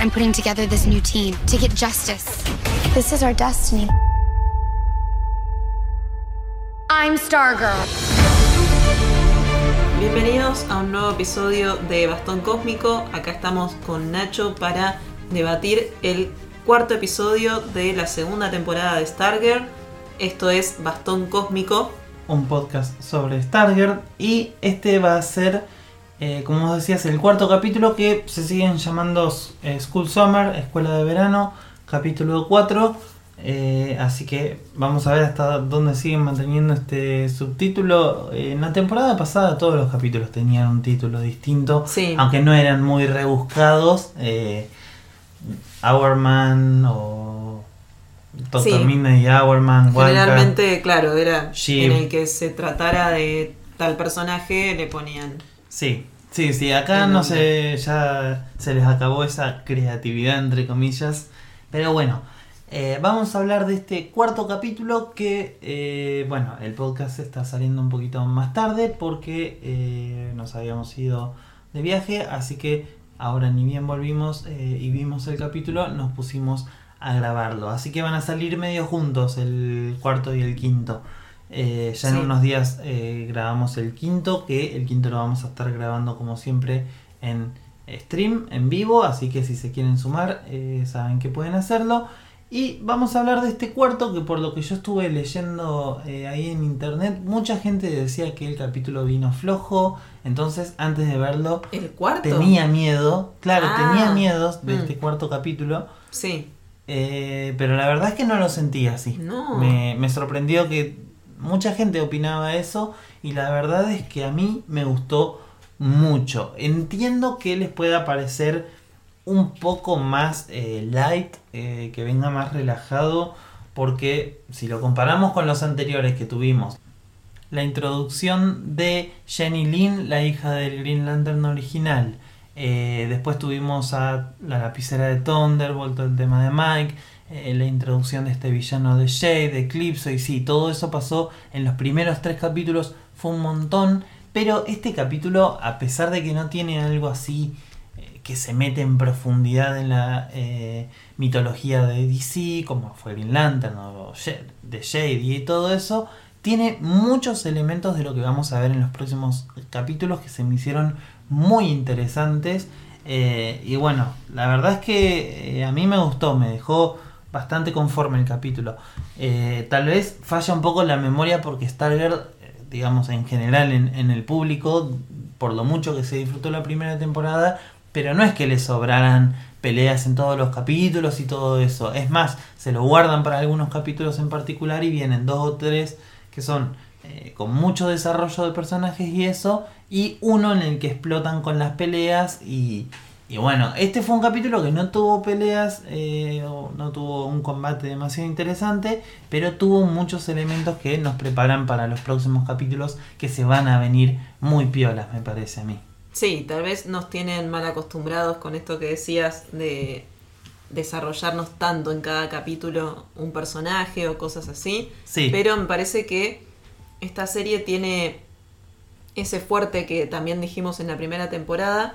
I'm putting together this new team to get justice. This is our destiny. I'm Stargirl. Bienvenidos a un nuevo episodio de Bastón Cósmico. Acá estamos con Nacho para debatir el cuarto episodio de la segunda temporada de Stargirl. Esto es Bastón Cósmico. un podcast sobre Stargirl y este va a ser, eh, como vos decías, el cuarto capítulo que se siguen llamando eh, School Summer, Escuela de Verano, capítulo 4. eh, así que vamos a ver hasta dónde siguen manteniendo este subtítulo. Eh, en la temporada pasada todos los capítulos tenían un título distinto, Sí. aunque no eran muy rebuscados. Eh, Hourman o Doctor Sí. Midnight y Hourman. Generalmente, claro, era en el que se tratara de tal personaje, le ponían. Sí, sí, sí, acá no sé, ya se les acabó esa creatividad entre comillas, pero bueno, eh, vamos a hablar de este cuarto capítulo que, eh, bueno, el podcast está saliendo un poquito más tarde porque eh, nos habíamos ido de viaje, así que ahora ni bien volvimos eh, y vimos el capítulo, nos pusimos a grabarlo, así que van a salir medio juntos el cuarto y el quinto. Eh, ya en unos días eh, grabamos el quinto, que el quinto lo vamos a estar grabando como siempre en stream, en vivo, así que si se quieren sumar, eh, saben que pueden hacerlo. Y vamos a hablar de este cuarto, que por lo que yo estuve leyendo eh, ahí en internet, mucha gente decía que el capítulo vino flojo, entonces antes de verlo ¿El cuarto? tenía miedo, claro, Ah. tenía miedos de Mm. este cuarto capítulo. Sí. Eh, pero la verdad es que no lo sentí así. No. Me, me sorprendió que mucha gente opinaba eso y la verdad es que a mí me gustó mucho. Entiendo que les pueda parecer un poco más eh, light, eh, que venga más relajado, porque si lo comparamos con los anteriores que tuvimos, la introducción de Jenny Lynn, la hija del Green Lantern original. Eh, después tuvimos a la lapicera de Thunderbolt, el tema de Mike, eh, la introducción de este villano de Shade, de Eclipse, y sí, todo eso pasó en los primeros tres capítulos, fue un montón, pero este capítulo, a pesar de que no tiene algo así eh, que se mete en profundidad en la eh, mitología de DC, como fue Green Lantern o de Shade y todo eso, tiene muchos elementos de lo que vamos a ver en los próximos capítulos que se me hicieron muy interesantes. Y bueno, la verdad es que a mí me gustó, me dejó bastante conforme el capítulo. Eh, tal vez falla un poco la memoria porque Stargirl, digamos en general en, en el público, por lo mucho que se disfrutó la primera temporada, pero no es que le sobraran peleas en todos los capítulos y todo eso. Es más, se lo guardan para algunos capítulos en particular y vienen dos o tres que son eh, con mucho desarrollo de personajes y eso, y uno en el que explotan con las peleas y, y bueno, este fue un capítulo que no tuvo peleas, eh, no tuvo un combate demasiado interesante, pero tuvo muchos elementos que nos preparan para los próximos capítulos que se van a venir muy piolas, me parece a mí. Sí, tal vez nos tienen mal acostumbrados con esto que decías de desarrollarnos tanto en cada capítulo un personaje o cosas así. Sí. Pero me parece que esta serie tiene ese fuerte que también dijimos en la primera temporada,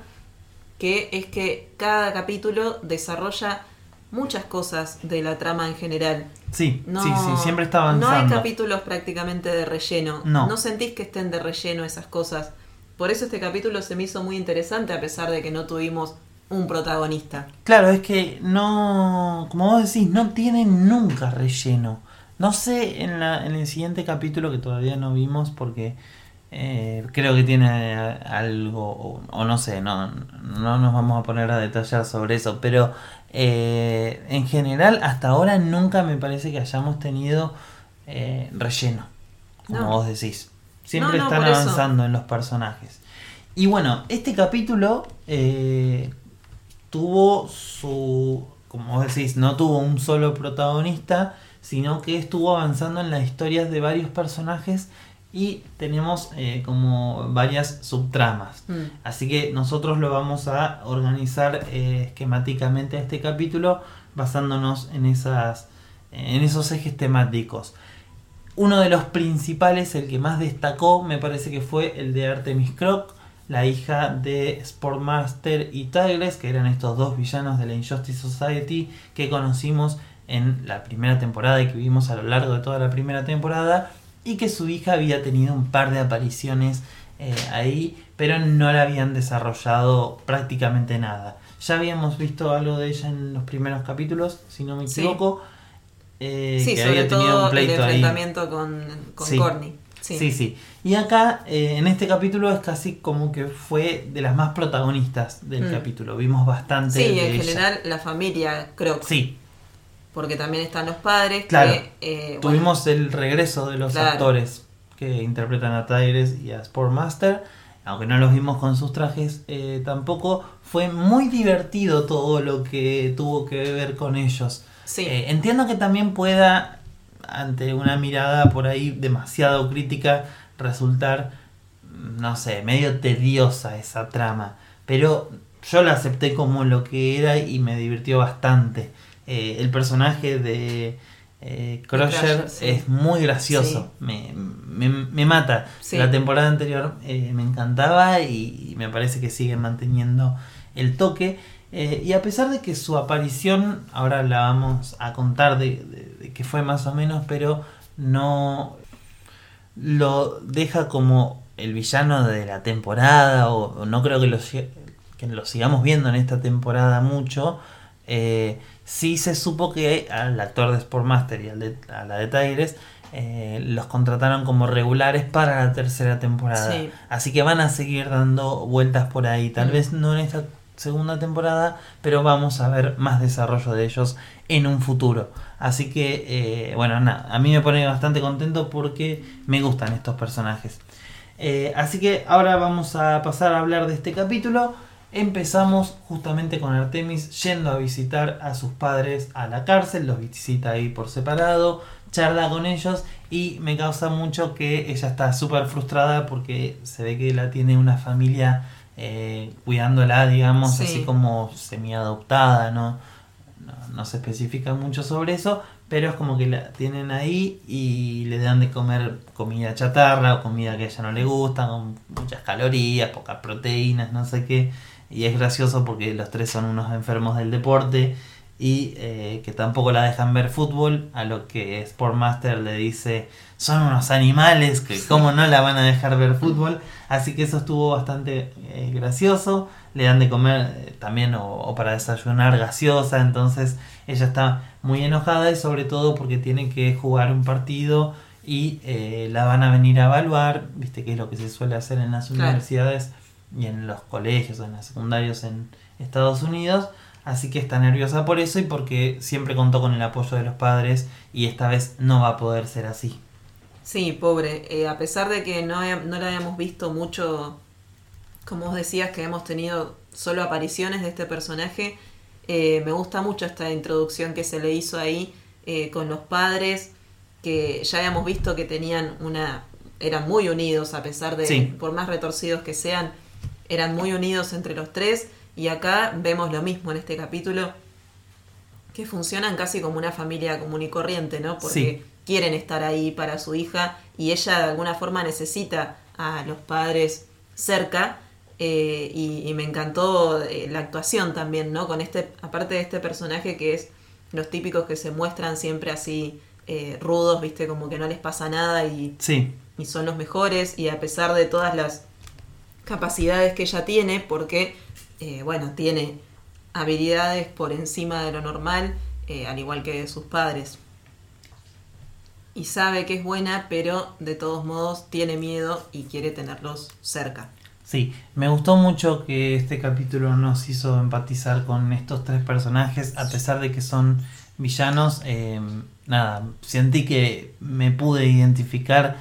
que es que cada capítulo desarrolla muchas cosas de la trama en general. Sí, No, sí, sí, siempre está No hay avanzando. capítulos prácticamente de relleno. No. sentís que estén de relleno esas cosas. Por eso este capítulo se me hizo muy interesante a pesar de que no tuvimos un protagonista. Claro, es que no, como vos decís, no tienen nunca relleno. No sé en, la, en el siguiente capítulo que todavía no vimos porque eh, creo que tiene algo, o, o no sé, no, no nos vamos a poner a detallar sobre eso, pero eh, en general hasta ahora nunca me parece que hayamos tenido eh, relleno, como No. vos decís. Siempre No, no, están eso. avanzando en los personajes. Y bueno, este capítulo tuvo su, como vos decís, no tuvo un solo protagonista, sino que estuvo avanzando en las historias de varios personajes y tenemos eh, como varias subtramas. Mm. Así que nosotros lo vamos a organizar eh, esquemáticamente a este capítulo basándonos en, esas, en esos ejes temáticos. Uno de los principales, el que más destacó, me parece que fue el de Artemis Croc, la hija de Sportmaster y Tigress, que eran estos dos villanos de la Injustice Society que conocimos en la primera temporada y que vimos a lo largo de toda la primera temporada, y que su hija había tenido un par de apariciones eh, ahí, pero no la habían desarrollado prácticamente nada. Ya habíamos visto algo de ella en los primeros capítulos, si no me Sí. equivoco. eh, Sí, que sobre había tenido todo un pleito el ahí. enfrentamiento con, con Sí. Corny. Sí. sí, Y acá, eh, en este capítulo, es casi como que fue de las más protagonistas del Mm. capítulo. Vimos bastante Sí, de en ella. general la familia Crocs. Sí, Porque también están los padres Claro. que... eh, bueno, tuvimos el regreso de los Claro. actores que interpretan a Tyres y a Sportmaster. Aunque no los vimos con sus trajes eh, tampoco, fue muy divertido todo lo que tuvo que ver con ellos. sí. Eh, entiendo que también pueda, ante una mirada por ahí demasiado crítica, resultar, no sé, medio tediosa esa trama. Pero yo la acepté como lo que era y me divirtió bastante. Eh, el personaje de eh, Crusher sí. es muy gracioso, Sí. me, me- me mata. Sí. La temporada anterior eh, me encantaba y, y me parece que sigue manteniendo el toque. Eh, y a pesar de que su aparición, ahora la vamos a contar de, de- de que fue más o menos, pero no lo deja como el villano de la temporada, o, o no creo que lo, que lo sigamos viendo en esta temporada mucho. Eh, sí se supo que al actor de Sportmaster y al de, a la de Tigres eh, los contrataron como regulares para la tercera temporada. Sí. Así que van a seguir dando vueltas por ahí. Tal Mm. vez no en esta segunda temporada, pero vamos a ver más desarrollo de ellos en un futuro. Así que, eh, bueno, nada, a mí me pone bastante contento porque me gustan estos personajes. Eh, así que ahora vamos a pasar a hablar de este capítulo. Empezamos justamente con Artemis yendo a visitar a sus padres a la cárcel, los visita ahí por separado, charla con ellos y me causa mucho que ella está súper frustrada porque se ve que la tiene una familia eh, cuidándola, digamos, Sí. así como semi-adoptada, ¿no? ¿no? no se especifica mucho sobre eso, pero es como que la tienen ahí y le dan de comer comida chatarra o comida que a ella no le gusta, con muchas calorías, pocas proteínas, no sé qué. Y es gracioso porque los tres son unos enfermos del deporte y eh, que tampoco la dejan ver fútbol, a lo que Sportmaster le dice, son unos animales, que cómo no la van a dejar ver fútbol. Así que eso estuvo bastante eh, gracioso. Le dan de comer eh, también o, o para desayunar gaseosa, entonces ella está muy enojada y sobre todo porque tiene que jugar un partido y eh, la van a venir a evaluar, viste que es lo que se suele hacer en las Claro. universidades y en los colegios, en los secundarios en Estados Unidos. Así que está nerviosa por eso y porque siempre contó con el apoyo de los padres y esta vez no va a poder ser así. Sí, pobre. Eh, a pesar de que no, he- no la habíamos visto mucho, como vos decías, que hemos tenido solo apariciones de este personaje, eh, me gusta mucho esta introducción que se le hizo ahí eh, con los padres, que ya habíamos visto que tenían una... eran muy unidos, a pesar de, Sí. por más retorcidos que sean, eran muy unidos entre los tres, y acá vemos lo mismo en este capítulo, que funcionan casi como una familia común y corriente, ¿no? Porque Sí. quieren estar ahí para su hija y ella de alguna forma necesita a los padres cerca eh, y, y me encantó eh, la actuación también, ¿no? Con este, aparte de este personaje que es los típicos que se muestran siempre así eh, rudos, viste, como que no les pasa nada y, Sí, y son los mejores y a pesar de todas las capacidades que ella tiene, porque, eh, bueno, tiene habilidades por encima de lo normal, eh, al igual que sus padres. Y sabe que es buena, pero de todos modos tiene miedo y quiere tenerlos cerca. Sí, me gustó mucho que este capítulo nos hizo empatizar con estos tres personajes, a pesar de que son villanos. eh, nada, sentí que me pude identificar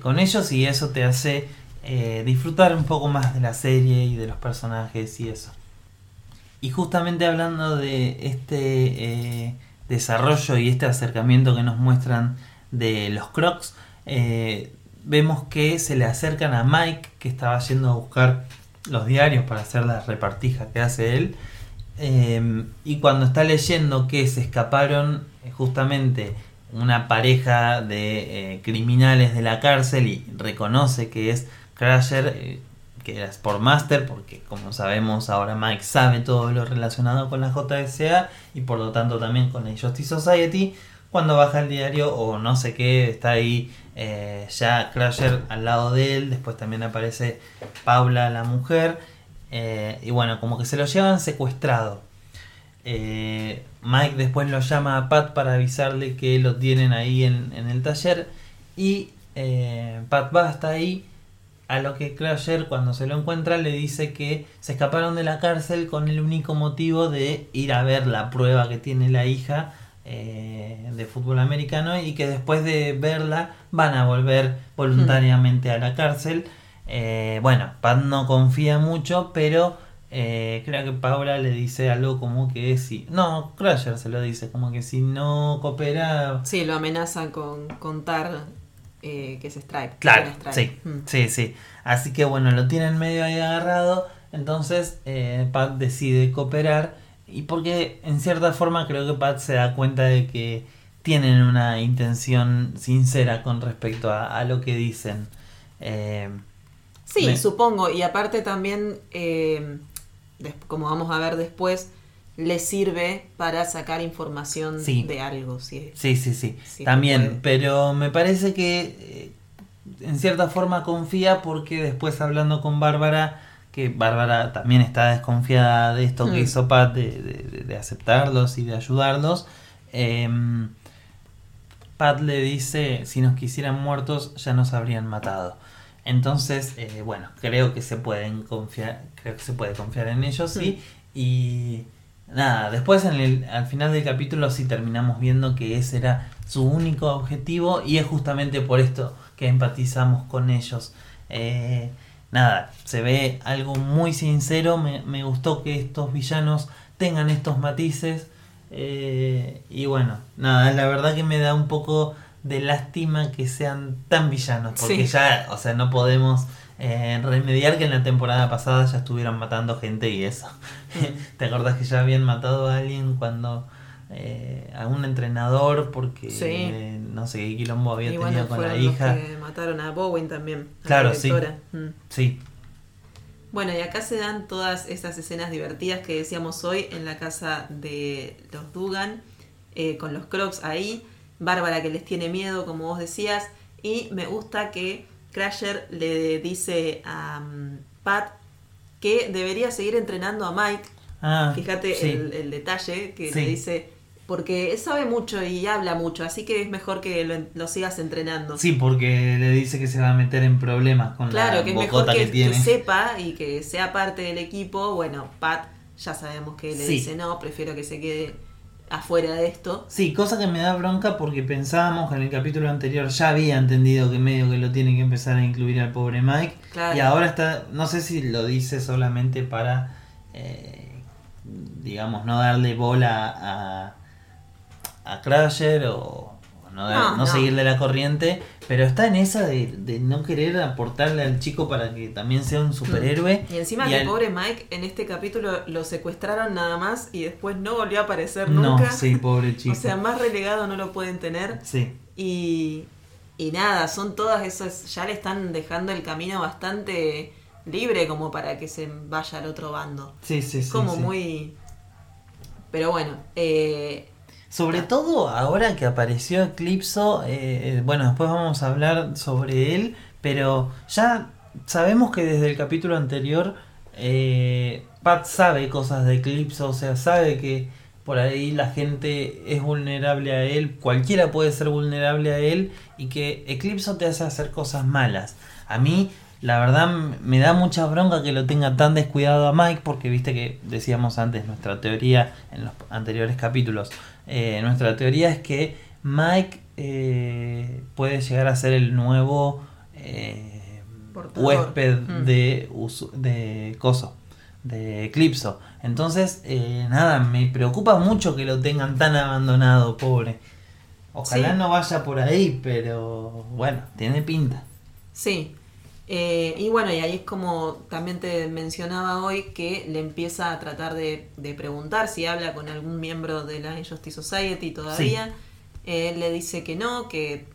con ellos y eso te hace eh, disfrutar un poco más de la serie y de los personajes y eso. Y justamente hablando de este eh, desarrollo y este acercamiento que nos muestran de los Crocs, eh, vemos que se le acercan a Mike, que estaba yendo a buscar los diarios para hacer la repartija que hace él. eh, y cuando está leyendo que se escaparon justamente una pareja de criminales de la cárcel y reconoce que es Crusher, eh, que era Sportmaster, porque como sabemos ahora Mike sabe todo lo relacionado con la JSA y por lo tanto también con la Justice Society. Cuando baja el diario o no sé qué, está ahí eh, ya Crusher al lado de él, después también aparece Paula, la mujer, eh, y bueno, como que se lo llevan secuestrado. Eh, Mike después lo llama a Pat para avisarle que lo tienen ahí en, en el taller y Pat va hasta ahí a lo que Crusher cuando se lo encuentra le dice que se escaparon de la cárcel con el único motivo de ir a ver la prueba que tiene la hija eh, de fútbol americano y que después de verla van a volver voluntariamente a la cárcel. Eh, bueno, Pat no confía mucho, pero eh, creo que Paula le dice algo como que si... No, Crusher se lo dice, como que si no coopera... Sí, lo amenaza con contar que es Stripe. Claro, sí, mm. sí, sí. Así que bueno, lo tienen medio ahí agarrado, entonces Pat decide cooperar y porque en cierta forma creo que Pat se da cuenta de que tienen una intención sincera con respecto a, lo que dicen. Eh, sí, supongo. Y aparte también, eh, como vamos a ver después, le sirve para sacar información de algo. Sí, sí, sí. sí. también, pero me parece que eh, en cierta forma confía porque después hablando con Bárbara que Bárbara también está desconfiada de esto que mm. hizo Pat, de, aceptarlos y de ayudarlos. Em, Pat le dice, si nos quisieran muertos ya nos habrían matado. Entonces, eh, bueno, creo que se pueden confiar, creo que se puede confiar en ellos, sí. Mm. Y nada, después en el, al final del capítulo sí terminamos viendo que ese era su único objetivo y es justamente por esto que empatizamos con ellos. Eh, nada, se ve algo muy sincero. Me, gustó que estos villanos tengan estos matices. Eh, y bueno, nada, la verdad que me da un poco de lástima que sean tan villanos. Porque ya, o sea, no podemos eh, remediar que en la temporada pasada ya estuvieran matando gente y eso. Mm. ¿Te acordás que ya habían matado a alguien cuando eh, a un entrenador porque eh, no sé qué quilombo había tenido con la hija. que mataron a Bowen también. claro, sí. Mm. Sí. Bueno, y acá se dan todas esas escenas divertidas que decíamos hoy en la casa de los Dugan, eh, con los Crocs ahí, Bárbara que les tiene miedo, como vos decías, y me gusta que Crasher le dice a mm, Pat que debería seguir entrenando a Mike. Ah, Fíjate el, detalle que le dice, porque sabe mucho y habla mucho, así que es mejor que lo, sigas entrenando. Sí, porque le dice que se va a meter en problemas con claro, la que es mejor que, sepa y que sea parte del equipo. Bueno, Pat ya sabemos que le dice no, prefiero que se quede afuera de esto. Sí, cosa que me da bronca porque pensábamos que en el capítulo anterior ya había entendido que medio que lo tiene que empezar a incluir al pobre Mike. Y ahora está, no sé si lo dice solamente para, eh, digamos, no darle bola a a Crusher o, no, seguirle la corriente, pero está en esa de, no querer aportarle al chico para que también sea un superhéroe. Y encima que pobre Mike en este capítulo lo secuestraron nada más y después no volvió a aparecer nunca. No, sí, pobre chico. o sea, más relegado no lo pueden tener. Sí. Y, y nada, son todas esas, ya le están dejando el camino bastante libre como para que se vaya al otro bando. Sí, sí, sí. Como muy... Pero bueno, eh, sobre todo ahora que apareció Eclipso, eh, eh, bueno, después vamos a hablar sobre él, pero ya sabemos que desde el capítulo anterior eh, Pat sabe cosas de Eclipso, o sea, sabe que por ahí la gente es vulnerable a él, cualquiera puede ser vulnerable a él y que Eclipso te hace hacer cosas malas. A mí la verdad me da mucha bronca que lo tenga tan descuidado a Mike porque viste que decíamos antes nuestra teoría en los anteriores capítulos eh, nuestra teoría es que Mike eh, puede llegar a ser el nuevo eh, huésped mm. de, de Coso, de Eclipso. Entonces, nada, me preocupa mucho que lo tengan tan abandonado, pobre. Ojalá no vaya por ahí, pero bueno, tiene pinta. Sí, eh, y bueno, y ahí es como también te mencionaba hoy que le empieza a tratar de, preguntar si habla con algún miembro de la Injustice Society todavía. Él le dice que no, que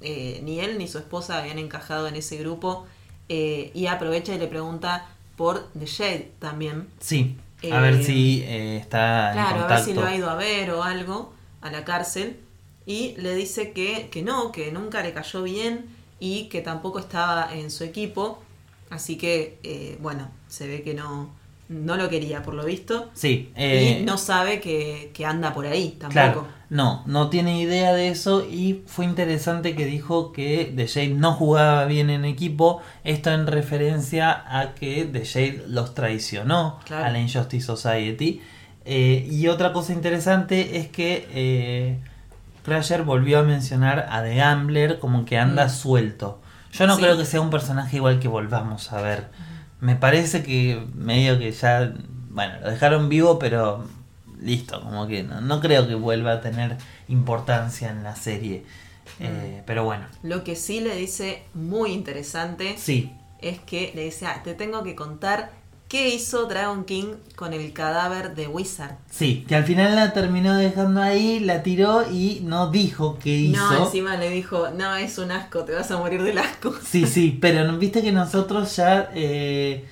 eh, ni él ni su esposa habían encajado en ese grupo eh, y aprovecha y le pregunta por The Shade también. Sí, a ver Eh, si eh, está en Claro, a ver si lo ha ido a ver o algo a la cárcel. Y le dice que, que no, que nunca le cayó bien y que tampoco estaba en su equipo. Así que, eh, bueno, se ve que no, no lo quería por lo visto. Sí, eh, y no sabe que, que anda por ahí tampoco. Claro, no, no tiene idea de eso y fue interesante que dijo que The Shade no jugaba bien en equipo, esto en referencia a que The Shade los traicionó Claro. a la Injustice Society. Eh, y otra cosa interesante es que eh, Crusher volvió a mencionar a The Gambler como que anda Mm. suelto. Yo no Sí. creo que sea un personaje igual que volvamos a ver. Me parece que medio que ya, bueno, lo dejaron vivo, pero listo, como que no, no creo que vuelva a tener importancia en la serie. Eh, pero bueno, Lo que sí le dice muy interesante sí, es que le dice, "Ah, te tengo que contar qué hizo Dragon King con el cadáver de Wizard. sí, que al final la terminó dejando ahí, la tiró y no dijo qué hizo. No, encima le dijo, no, es un asco, te vas a morir del asco. Sí, sí, pero viste que nosotros ya, eh,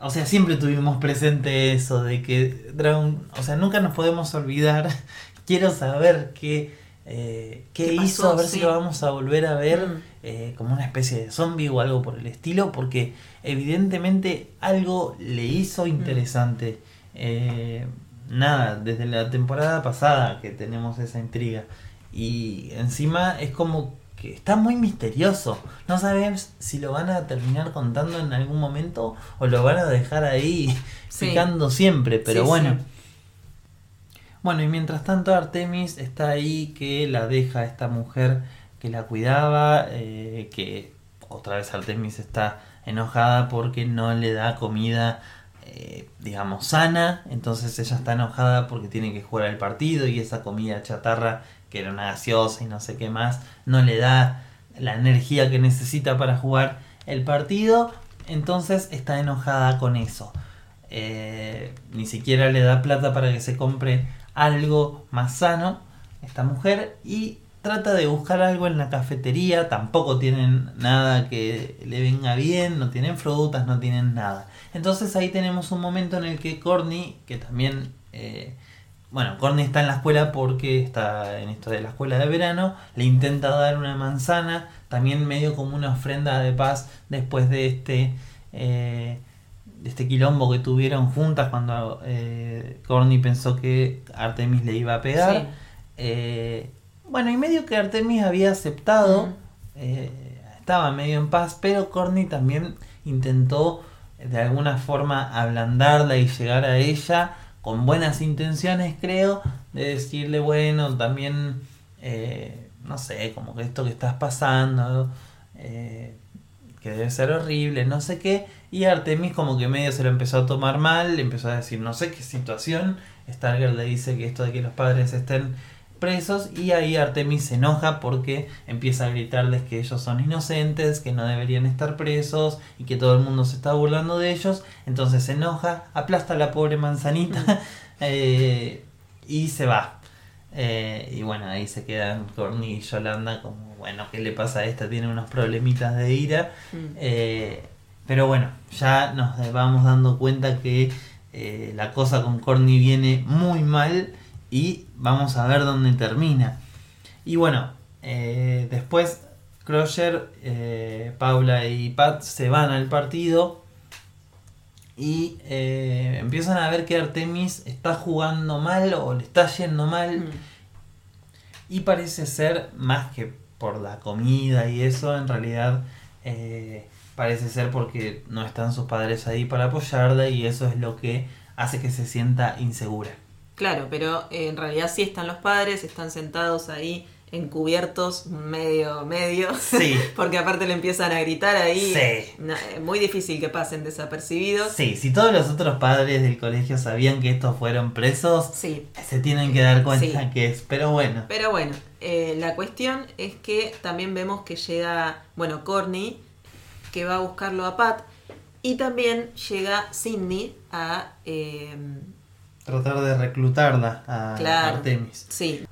o sea, siempre tuvimos presente eso de que Dragon, o sea, nunca nos podemos olvidar. Quiero saber qué, eh, qué, ¿Qué pasó? hizo, a ver Sí. si lo vamos a volver a ver Mm. eh, como una especie de zombie o algo por el estilo, porque evidentemente algo le hizo interesante. Eh, nada, desde la temporada pasada que tenemos esa intriga. Y encima es como que está muy misterioso. No sabes si lo van a terminar contando en algún momento o lo van a dejar ahí Sí. picando siempre. Pero Sí, bueno. Bueno, y mientras tanto Artemis está ahí que la deja esta mujer que la cuidaba, eh, que otra vez Artemis está enojada porque no le da comida, eh, digamos, sana, entonces ella está enojada porque tiene que jugar el partido y esa comida chatarra, que era una gaseosa y no sé qué más, no le da la energía que necesita para jugar el partido, entonces está enojada con eso. Eh, ni siquiera le da plata para que se compre algo más sano esta mujer y trata de buscar algo en la cafetería, tampoco tienen nada que le venga bien, no tienen frutas, no tienen nada. Entonces ahí tenemos un momento en el que Corny, que también, eh, bueno, Corny está en la escuela porque está en esto de la escuela de verano, le intenta dar una manzana, también medio como una ofrenda de paz después de este... eh, de este quilombo que tuvieron juntas cuando eh, Corny pensó que Artemis le iba a pegar. Sí. Eh, bueno, y medio que Artemis había aceptado, eh, estaba medio en paz, pero Corny también intentó eh, de alguna forma ablandarla y llegar a ella con buenas intenciones, creo, de decirle, bueno, también, eh, no sé, como que esto que estás pasando, eh, que debe ser horrible, no sé qué, y Artemis como que medio se lo empezó a tomar mal, le empezó a decir no sé qué situación, Stargirl le dice que esto de que los padres estén presos y ahí Artemis se enoja porque empieza a gritarles que ellos son inocentes, que no deberían estar presos y que todo el mundo se está burlando de ellos, entonces se enoja, aplasta a la pobre manzanita eh, y se va. Eh, y bueno, ahí se quedan Corny y Yolanda como, bueno, ¿qué le pasa a esta? Tiene unos problemitas de ira. Mm. Eh, pero bueno, ya nos vamos dando cuenta que eh, la cosa con Corny viene muy mal y vamos a ver dónde termina. Y bueno, eh, después Crusher, eh, Paula y Pat se van al partido y empiezan a ver que Artemis está jugando mal o le está yendo mal. Mm. Y parece ser, más que por la comida y eso, en realidad eh, parece ser porque no están sus padres ahí para apoyarla y eso es lo que hace que se sienta insegura. Claro, pero eh, en realidad sí están los padres, están sentados ahí encubiertos medio, medio. Sí. Porque aparte le empiezan a gritar ahí. Sí. Eh, muy difícil que pasen desapercibidos. Sí, si todos los otros padres del colegio sabían que estos fueron presos, Sí. se tienen que dar cuenta Sí. que es. Pero bueno, Pero bueno, eh, la cuestión es que también vemos que llega, bueno, Corny, que va a buscarlo a Pat, y también llega Cindy a... eh, tratar de reclutarla a claro, Artemis. Sí,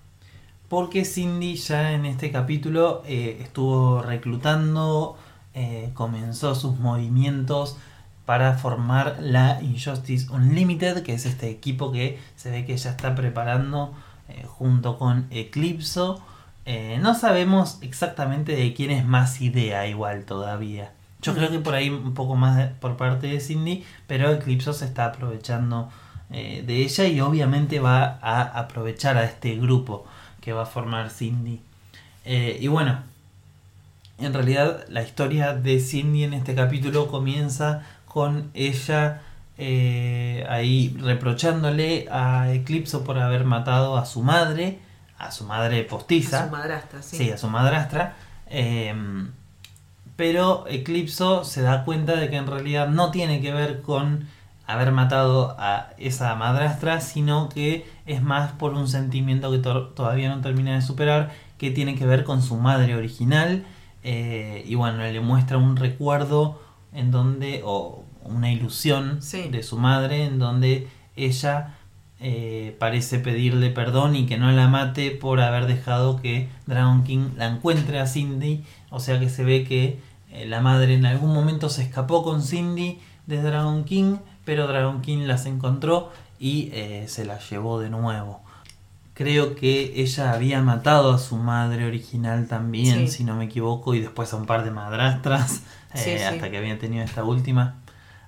Porque Cindy ya en este capítulo eh, estuvo reclutando eh, comenzó sus movimientos para formar la Injustice Unlimited, que es este equipo que se ve que ya está preparando eh, junto con Eclipso. No sabemos exactamente de quién es más idea igual todavía. Yo creo que por ahí un poco más por parte de Cindy, pero Eclipso se está aprovechando de ella y obviamente va a aprovechar a este grupo que va a formar Cindy. y bueno, en realidad la historia de Cindy en este capítulo comienza con ella eh, ahí reprochándole a Eclipso por haber matado a su madre, a su madre postiza. A su madrastra, sí. Sí, a su madrastra. Em, pero Eclipso se da cuenta de que en realidad no tiene que ver con haber matado a esa madrastra, sino que es más por un sentimiento que todavía no termina de superar, que tiene que ver con su madre original. Eh, y bueno, le muestra un recuerdo en donde, o una ilusión de su madre, en donde ella eh, parece pedirle perdón y que no la mate por haber dejado que Dragon King la encuentre a Cindy. O sea que se ve que eh, la madre en algún momento se escapó con Cindy de Dragon King, pero Dragon King las encontró y eh, se las llevó de nuevo. Creo que ella había matado a su madre original también, si no me equivoco, y después a un par de madrastras. Eh, hasta que había tenido esta última.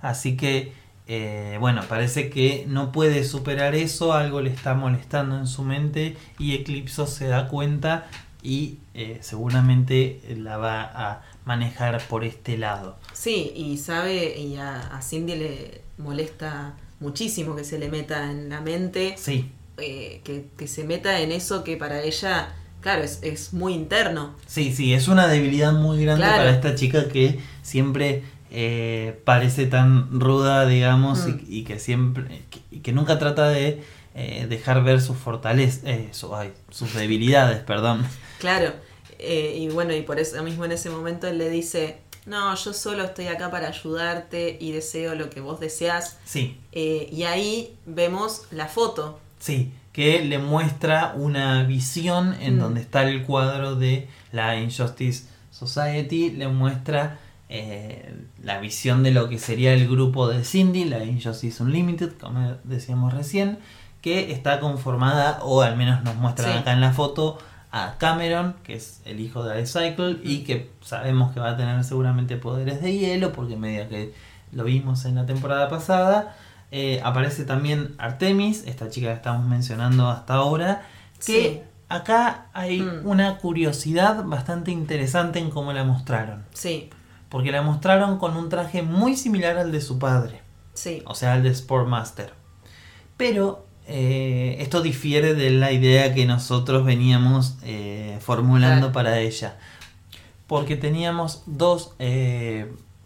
Así que, eh, bueno, parece que no puede superar eso, algo le está molestando en su mente y Eclipso se da cuenta y seguramente la va a manejar por este lado. Sí, y sabe, y a, Cindy le molesta muchísimo que se le meta en la mente. Sí. que, que se meta en eso que para ella claro, es, muy interno. Sí, sí, es una debilidad muy grande para esta chica que siempre eh, parece tan ruda, digamos, y, mm. que siempre, que, que nunca trata de eh, dejar ver sus fortalezas, eh, sus debilidades, perdón. Claro, y bueno, y por eso mismo en ese momento él le dice, no, yo solo estoy acá para ayudarte y deseo lo que vos deseas. Sí. y ahí vemos la foto. Sí, que le muestra una visión en mm. donde está el cuadro de la Injustice Society, le muestra eh, la visión de lo que sería el grupo de Cindy, la Injustice Unlimited, como decíamos recién, que está conformada, o al menos nos muestran acá en la foto, a Cameron, que es el hijo de Cycle, y que sabemos que va a tener seguramente poderes de hielo, porque medio que lo vimos en la temporada pasada. Eh, aparece también Artemis, esta chica que estamos mencionando hasta ahora, que acá hay mm. una curiosidad bastante interesante en cómo la mostraron. Sí. Porque la mostraron con un traje muy similar al de su padre. Sí. O sea, al de Sportmaster. Pero eh, esto difiere de la idea que nosotros veníamos eh, formulando para ella. Porque teníamos dos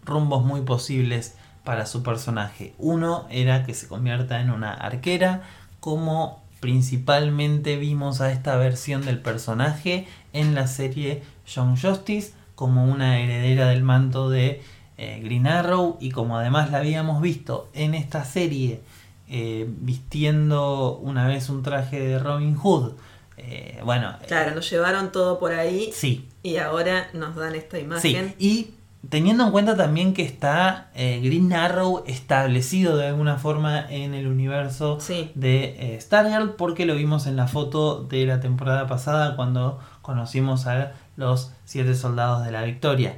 rumbos muy posibles para su personaje. Uno era que se convierta en una arquera, como principalmente vimos a esta versión del personaje en la serie Young Justice, como una heredera del manto de eh, Green Arrow y como además la habíamos visto en esta serie eh, vistiendo una vez un traje de Robin Hood. Eh, bueno, claro, nos llevaron todo por ahí. Sí. Y ahora nos dan esta imagen. Sí. Y Teniendo en cuenta también que está eh, Green Arrow establecido de alguna forma en el universo de eh, Stargirl, porque lo vimos en la foto de la temporada pasada cuando conocimos a los siete soldados de la victoria.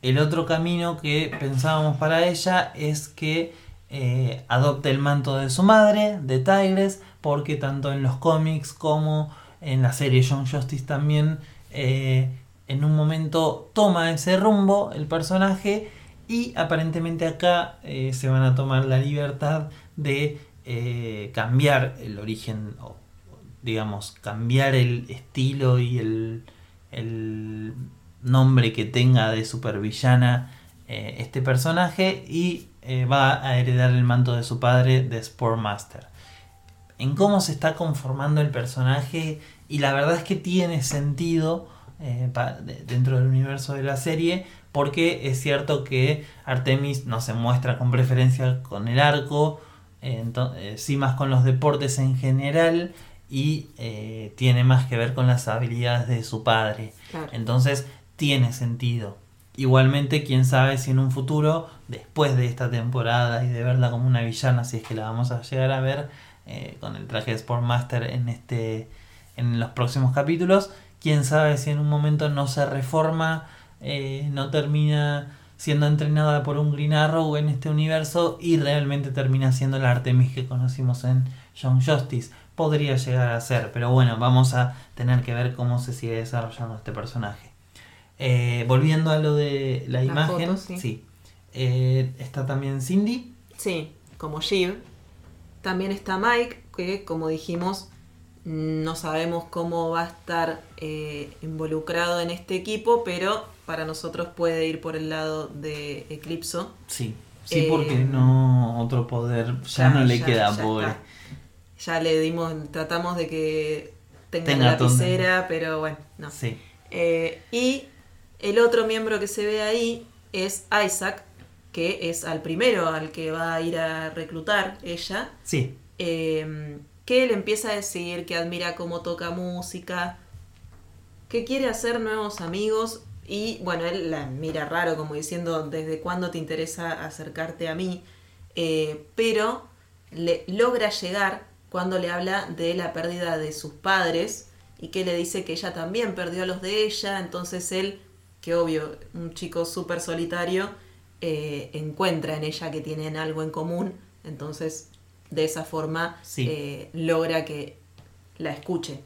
El otro camino que pensábamos para ella es que eh, adopte el manto de su madre, de Tigres, porque tanto en los cómics como en la serie John Justice también en un momento toma ese rumbo el personaje y aparentemente acá eh, se van a tomar la libertad de eh, cambiar el origen, o digamos, cambiar el estilo y el, el nombre que tenga de supervillana eh, este personaje y va a heredar el manto de su padre de Sportmaster. En cómo se está conformando el personaje y la verdad es que tiene sentido eh, dentro del universo de la serie, porque es cierto que Artemis no se muestra con preferencia con el arco, eh, sí más con los deportes en general y eh, tiene más que ver con las habilidades de su padre. Entonces tiene sentido. igualmente, quién sabe si en un futuro, después de esta temporada y de verla como una villana, si es que la vamos a llegar a ver eh, con el traje de Sportmaster en este en los próximos capítulos, quién sabe si en un momento no se reforma, eh, no termina siendo entrenada por un Green Arrow en este universo y realmente termina siendo la Artemis que conocimos en Young Justice. Podría llegar a ser, pero bueno, vamos a tener que ver cómo se sigue desarrollando este personaje. Eh, volviendo a lo de la, imagen, sí. Eh, está también Cindy. Sí, como Shiv. También está Mike, que como dijimos, no sabemos cómo va a estar eh, involucrado en este equipo, pero para nosotros puede ir por el lado de Eclipso. Sí, sí, porque no otro poder ya, no le queda, pobre. Ya le dimos, tratamos de que tenga, la lapicera, pero bueno, no. Sí. y el otro miembro que se ve ahí es Isaac, que es al primero al que va a ir a reclutar ella. Sí. Em, que le empieza a decir que admira cómo toca música, que quiere hacer nuevos amigos y bueno, él la mira raro como diciendo desde cuándo te interesa acercarte a mí, eh, pero le logra llegar cuando le habla de la pérdida de sus padres y que le dice que ella también perdió a los de ella, entonces él que obvio, un chico súper solitario eh, encuentra en ella que tienen algo en común, entonces de esa forma eh, logra que la escuche.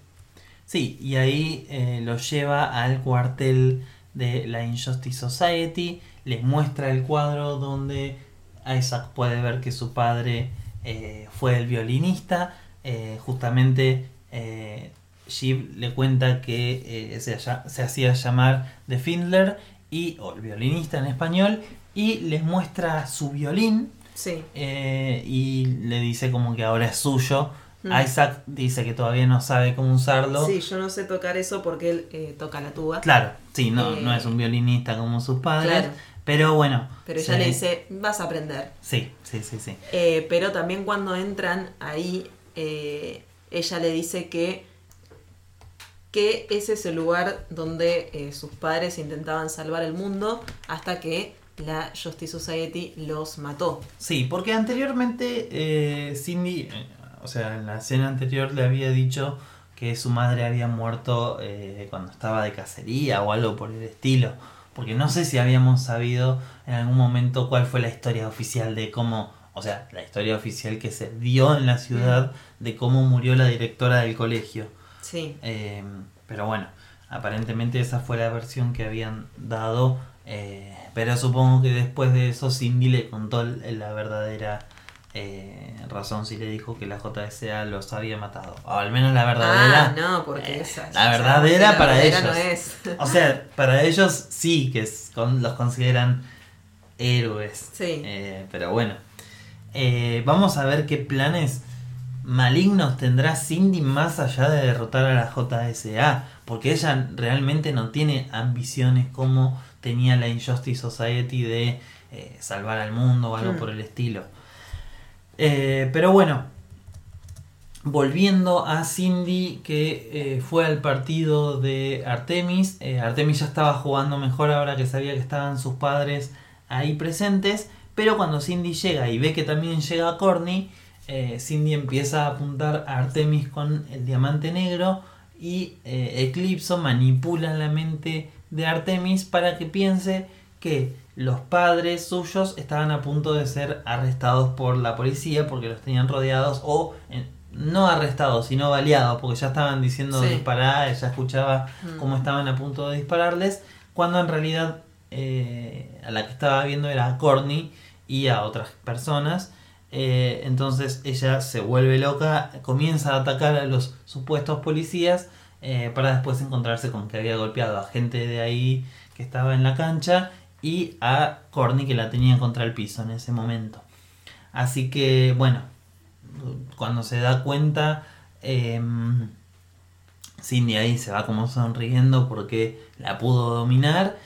Sí, y ahí eh, lo lleva al cuartel de la Injustice Society, les muestra el cuadro donde Isaac puede ver que su padre fue el violinista, justamente Jeep le cuenta que eh, se, hacía llamar The Findler y, o el violinista en español y les muestra su violín sí. Eh, y le dice como que ahora es suyo. Mm. Isaac dice que todavía no sabe cómo usarlo. Sí, yo no sé tocar eso porque él eh, toca la tuba. Claro, sí, no, no es un violinista como sus padres. Pero bueno. Pero ella le dice, vas a aprender. Sí, sí, sí, sí. pero también cuando entran ahí, ella le dice que que ese es el lugar donde eh, sus padres intentaban salvar el mundo hasta que la Justice Society los mató. Sí, porque anteriormente eh, Cindy, eh, o sea, en la escena anterior le había dicho que su madre había muerto cuando estaba de cacería o algo por el estilo. Porque no sé si habíamos sabido en algún momento cuál fue la historia oficial de cómo, o sea, la historia oficial que se dio en la ciudad de cómo murió la directora del colegio. Sí. Eh, pero bueno, aparentemente esa fue la versión que habían dado. Eh, pero supongo que después de eso Cindy le contó la verdadera eh, razón si le dijo que la JSA los había matado. O al menos la verdadera. Ah, no, porque esa. La verdadera para ellos. O sea, para ellos sí que los consideran héroes. Sí. pero bueno. vamos a ver qué planes malignos tendrá Cindy más allá de derrotar a la JSA? Porque ella realmente no tiene ambiciones como tenía la Injustice Society de eh, salvar al mundo o algo hmm. por el estilo. Eh, pero bueno, volviendo a Cindy que eh, fue al partido de Artemis. Artemis ya estaba jugando mejor ahora que sabía que estaban sus padres ahí presentes. Pero cuando Cindy llega y ve que también llega Corny, Cindy empieza a apuntar a Artemis con el diamante negro y eh, Eclipso manipula la mente de Artemis para que piense que los padres suyos estaban a punto de ser arrestados por la policía porque los tenían rodeados o no arrestados sino baleados porque ya estaban diciendo disparar, ella escuchaba mm. cómo estaban a punto de dispararles cuando en realidad eh, a la que estaba viendo era a Courtney y a otras personas eh, entonces ella se vuelve loca, comienza a atacar a los supuestos policías eh, para después encontrarse con que había golpeado a gente de ahí que estaba en la cancha y a Corny que la tenía contra el piso en ese momento. Así que bueno, cuando se da cuenta, em, Cindy ahí se va como sonriendo porque la pudo dominar.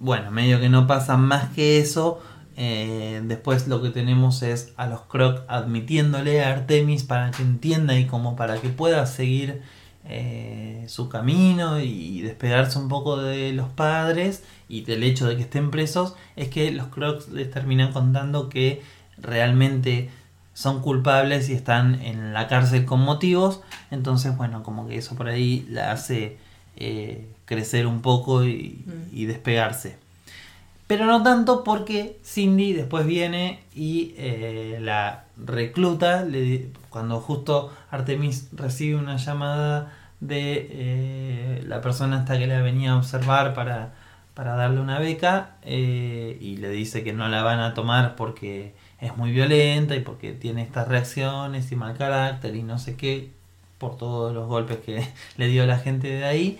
Bueno, medio que no pasa más que eso eh, después lo que tenemos es a los Croc admitiéndole a Artemis para que entienda y como para que pueda seguir eh, su camino y despegarse un poco de los padres y del hecho de que estén presos, es que los Crocs les terminan contando que realmente son culpables y están en la cárcel con motivos. Entonces, bueno, como que eso por ahí la hace eh, crecer un poco y, y, despegarse. Pero no tanto porque Cindy después viene y eh, la recluta cuando justo Artemis recibe una llamada de eh, la persona hasta que la venía a observar para, para darle una beca y le dice que no la van a tomar porque es muy violenta y porque tiene estas reacciones y mal carácter y no sé qué, por todos los golpes que le dio la gente de ahí.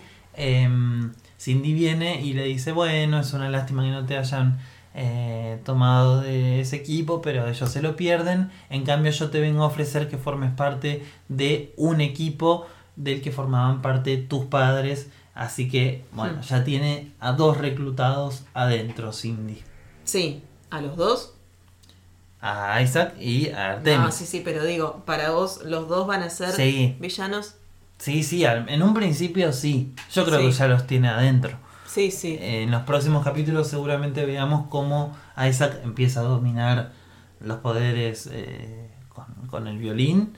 Cindy viene y le dice, bueno, es una lástima que no te hayan eh, tomado de ese equipo, pero ellos se lo pierden. En cambio yo te vengo a ofrecer que formes parte de un equipo del que formaban parte tus padres. Así que, bueno, hmm. ya tiene a dos reclutados adentro, Cindy. Sí, a los dos a Isaac y a Artemis. Ah, sí, sí, pero digo, para vos los dos van a ser villanos. Sí, sí, en un principio sí. Yo creo que ya los tiene adentro. Sí, sí. en los próximos capítulos seguramente veamos cómo Isaac empieza a dominar los poderes eh, con, el violín.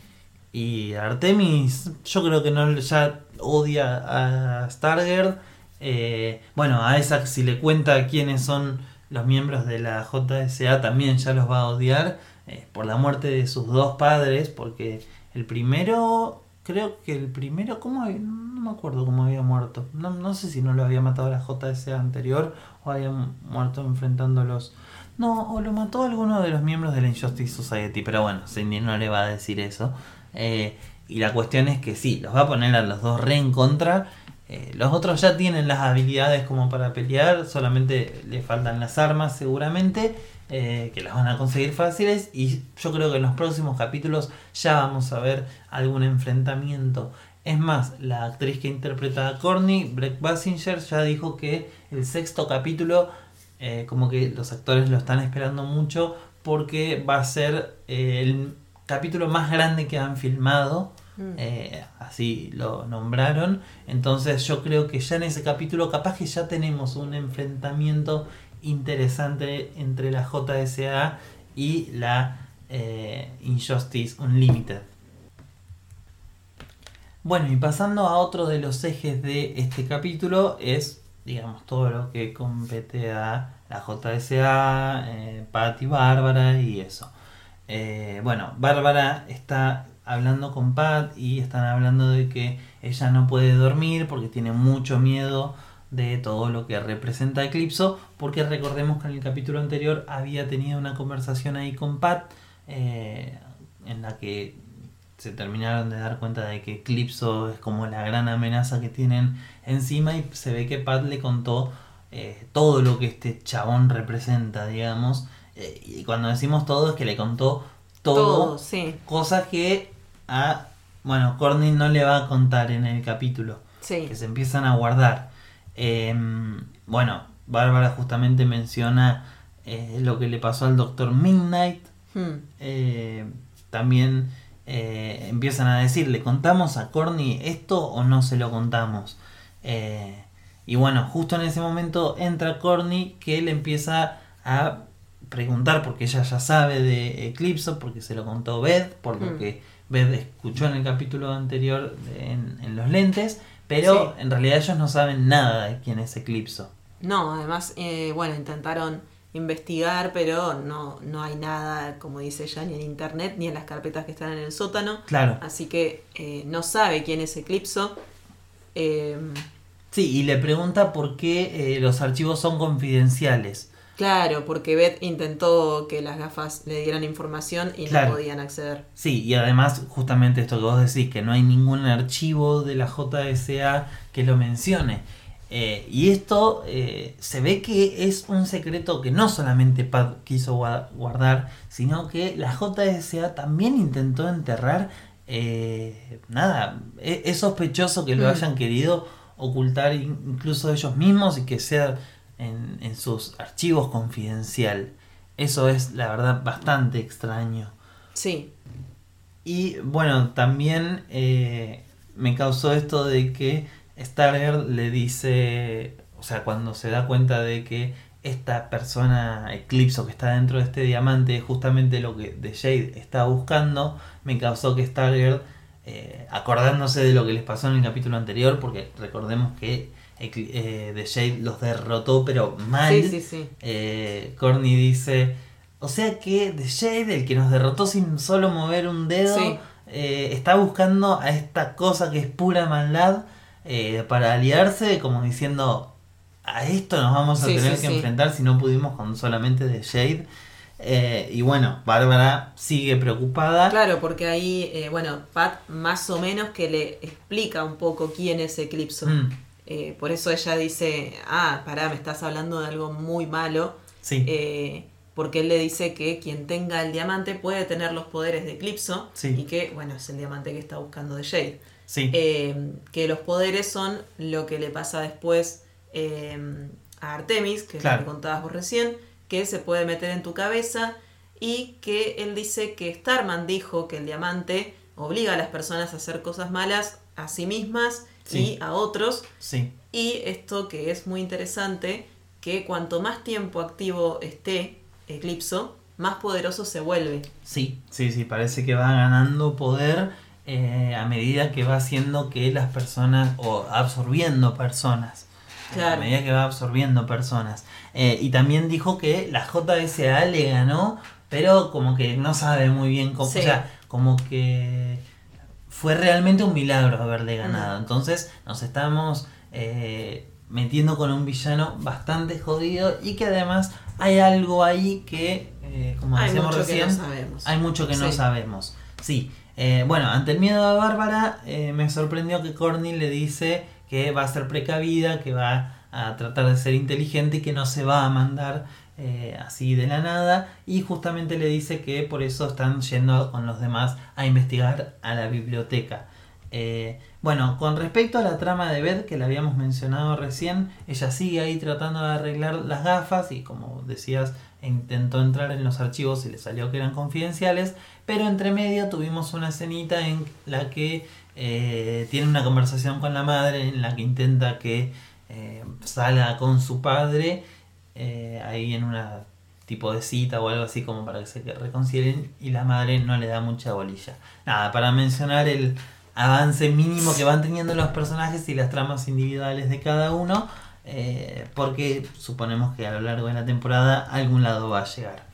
Y Artemis, yo creo que no ya odia a Stargirl. Eh, bueno, a Isaac si le cuenta quiénes son los miembros de la JSA también ya los va a odiar eh, por la muerte de sus dos padres, porque el primero, creo que el primero, ¿cómo no me acuerdo cómo había muerto, no, no sé si no lo había matado la JSA anterior o había muerto enfrentándolos. No, o lo mató alguno de los miembros de la Injustice Society, pero bueno, Cindy no le va a decir eso. Eh, y la cuestión es que sí, los va a poner a los dos re en contra eh, los otros ya tienen las habilidades como para pelear, solamente le faltan las armas seguramente, eh, que las van a conseguir fáciles y yo creo que en los próximos capítulos ya vamos a ver algún enfrentamiento. Es más, la actriz que interpreta a Corny, Breck Basinger, ya dijo que el sexto capítulo, eh, como que los actores lo están esperando mucho porque va a ser el capítulo más grande que han filmado Mm. Eh, así lo nombraron. Entonces yo creo que ya en ese capítulo capaz que ya tenemos un enfrentamiento interesante entre la JSA y la eh, Injustice Unlimited. Bueno, y pasando a otro de los ejes de este capítulo es, digamos, todo lo que compete a la JSA, eh, Pat y Bárbara y eso. Eh, bueno, Bárbara está hablando con Pat y están hablando de que ella no puede dormir porque tiene mucho miedo de todo lo que representa Eclipso, porque recordemos que en el capítulo anterior había tenido una conversación ahí con Pat eh, en la que se terminaron de dar cuenta de que Eclipso es como la gran amenaza que tienen encima y se ve que Pat le contó eh, todo lo que este chabón representa, digamos. Eh, y cuando decimos todo es que le contó todo, sí. cosa que a, bueno, Corny no le va a contar en el capítulo. Que se empiezan a guardar. Em, bueno, Bárbara justamente menciona eh, lo que le pasó al Doctor Midnight. Hmm. Eh, también eh, empiezan a decir, ¿le contamos a Corny esto o no se lo contamos? y bueno, justo en ese momento entra Corny que le empieza a preguntar porque ella ya sabe de Eclipse, porque se lo contó Beth, por lo hmm. que Beth escuchó en el capítulo anterior en, los lentes, pero en realidad ellos no saben nada de quién es Eclipso. No, además, eh, bueno, intentaron investigar, pero no, no hay nada, como dice ella, ni en internet, ni en las carpetas que están en el sótano. Claro. Así que eh, no sabe quién es Eclipso. Eh, sí, y le pregunta por qué los archivos son confidenciales. Claro, porque Beth intentó que las gafas le dieran información y no podían acceder. Sí, y además justamente esto que vos decís, que no hay ningún archivo de la JSA que lo mencione. Eh, y esto eh, se ve que es un secreto que no solamente Pat quiso guardar, sino que la JSA también intentó enterrar. Eh, nada, e-, es, sospechoso que lo mm. hayan querido ocultar incluso ellos mismos y que sea en, sus archivos confidencial. Eso es, la verdad, bastante extraño. Sí. Y bueno, también eh, me causó esto de que Stargirl le dice, o sea, cuando se da cuenta de que esta persona Eclipso que está dentro de este diamante es justamente lo que The Jade está buscando, me causó que Stargirl, eh, acordándose de lo que les pasó en el capítulo anterior, porque recordemos que eh, The Jade los derrotó, pero mal. Sí, sí, sí. Eh, Corny dice, o sea que The Jade, el que nos derrotó sin solo mover un dedo, Sí. eh, está buscando a esta cosa que es pura maldad eh, para aliarse, como diciendo, a esto nos vamos a Sí, tener sí, que enfrentar si no pudimos con solamente The Jade. Eh, y bueno, Bárbara sigue preocupada. Claro, porque ahí, eh, bueno, Pat más o menos que le explica un poco quién es Eclipso. Mm, Eh, por eso ella dice, ah, pará, me estás hablando de algo muy malo. sí, Eh, porque él le dice que quien tenga el diamante puede tener los poderes de Eclipso. Sí. Y que, bueno, es el diamante que está buscando de Jade. sí, Eh, que los poderes son lo que le pasa después a Artemis, que es Claro. lo que contabas vos recién, que se puede meter en tu cabeza y que él dice que Starman dijo que el diamante obliga a las personas a hacer cosas malas a sí mismas Sí. y a otros. sí, Y esto que es muy interesante, que cuanto más tiempo activo esté Eclipso, más poderoso se vuelve. sí, sí, sí, parece que va ganando poder eh, a medida que va haciendo que las personas, o absorbiendo personas, a Claro. medida que va absorbiendo personas. Eh, y también dijo que la JSA le ganó, pero como que no sabe muy bien cómo, Sí. o sea, como que fue realmente un milagro haberle ganado. Entonces nos estamos eh, metiendo con un villano bastante jodido y que además hay algo ahí que, eh, como Hay decíamos mucho que recién, no sabemos. hay mucho que no sabemos. Sí. Eh, bueno, ante el miedo de Bárbara, eh, me sorprendió que Corny le dice que va a ser precavida, que va a tratar de ser inteligente y que no se va a mandar eh, así de la nada. Y justamente le dice que por eso están yendo con los demás a investigar a la biblioteca. Eh, bueno, con respecto a la trama de Beth que la habíamos mencionado recién, ella sigue ahí tratando de arreglar las gafas y como decías, intentó entrar en los archivos y le salió que eran confidenciales, pero entre medio tuvimos una escenita en la que eh, tiene una conversación con la madre en la que intenta que salga con su padre eh, ahí en una tipo de cita o algo así como para que se reconcilien y la madre no le da mucha bolilla. Nada, para mencionar el avance mínimo que van teniendo los personajes y las tramas individuales de cada uno, eh, porque suponemos que a lo largo de la temporada algún lado va a llegar.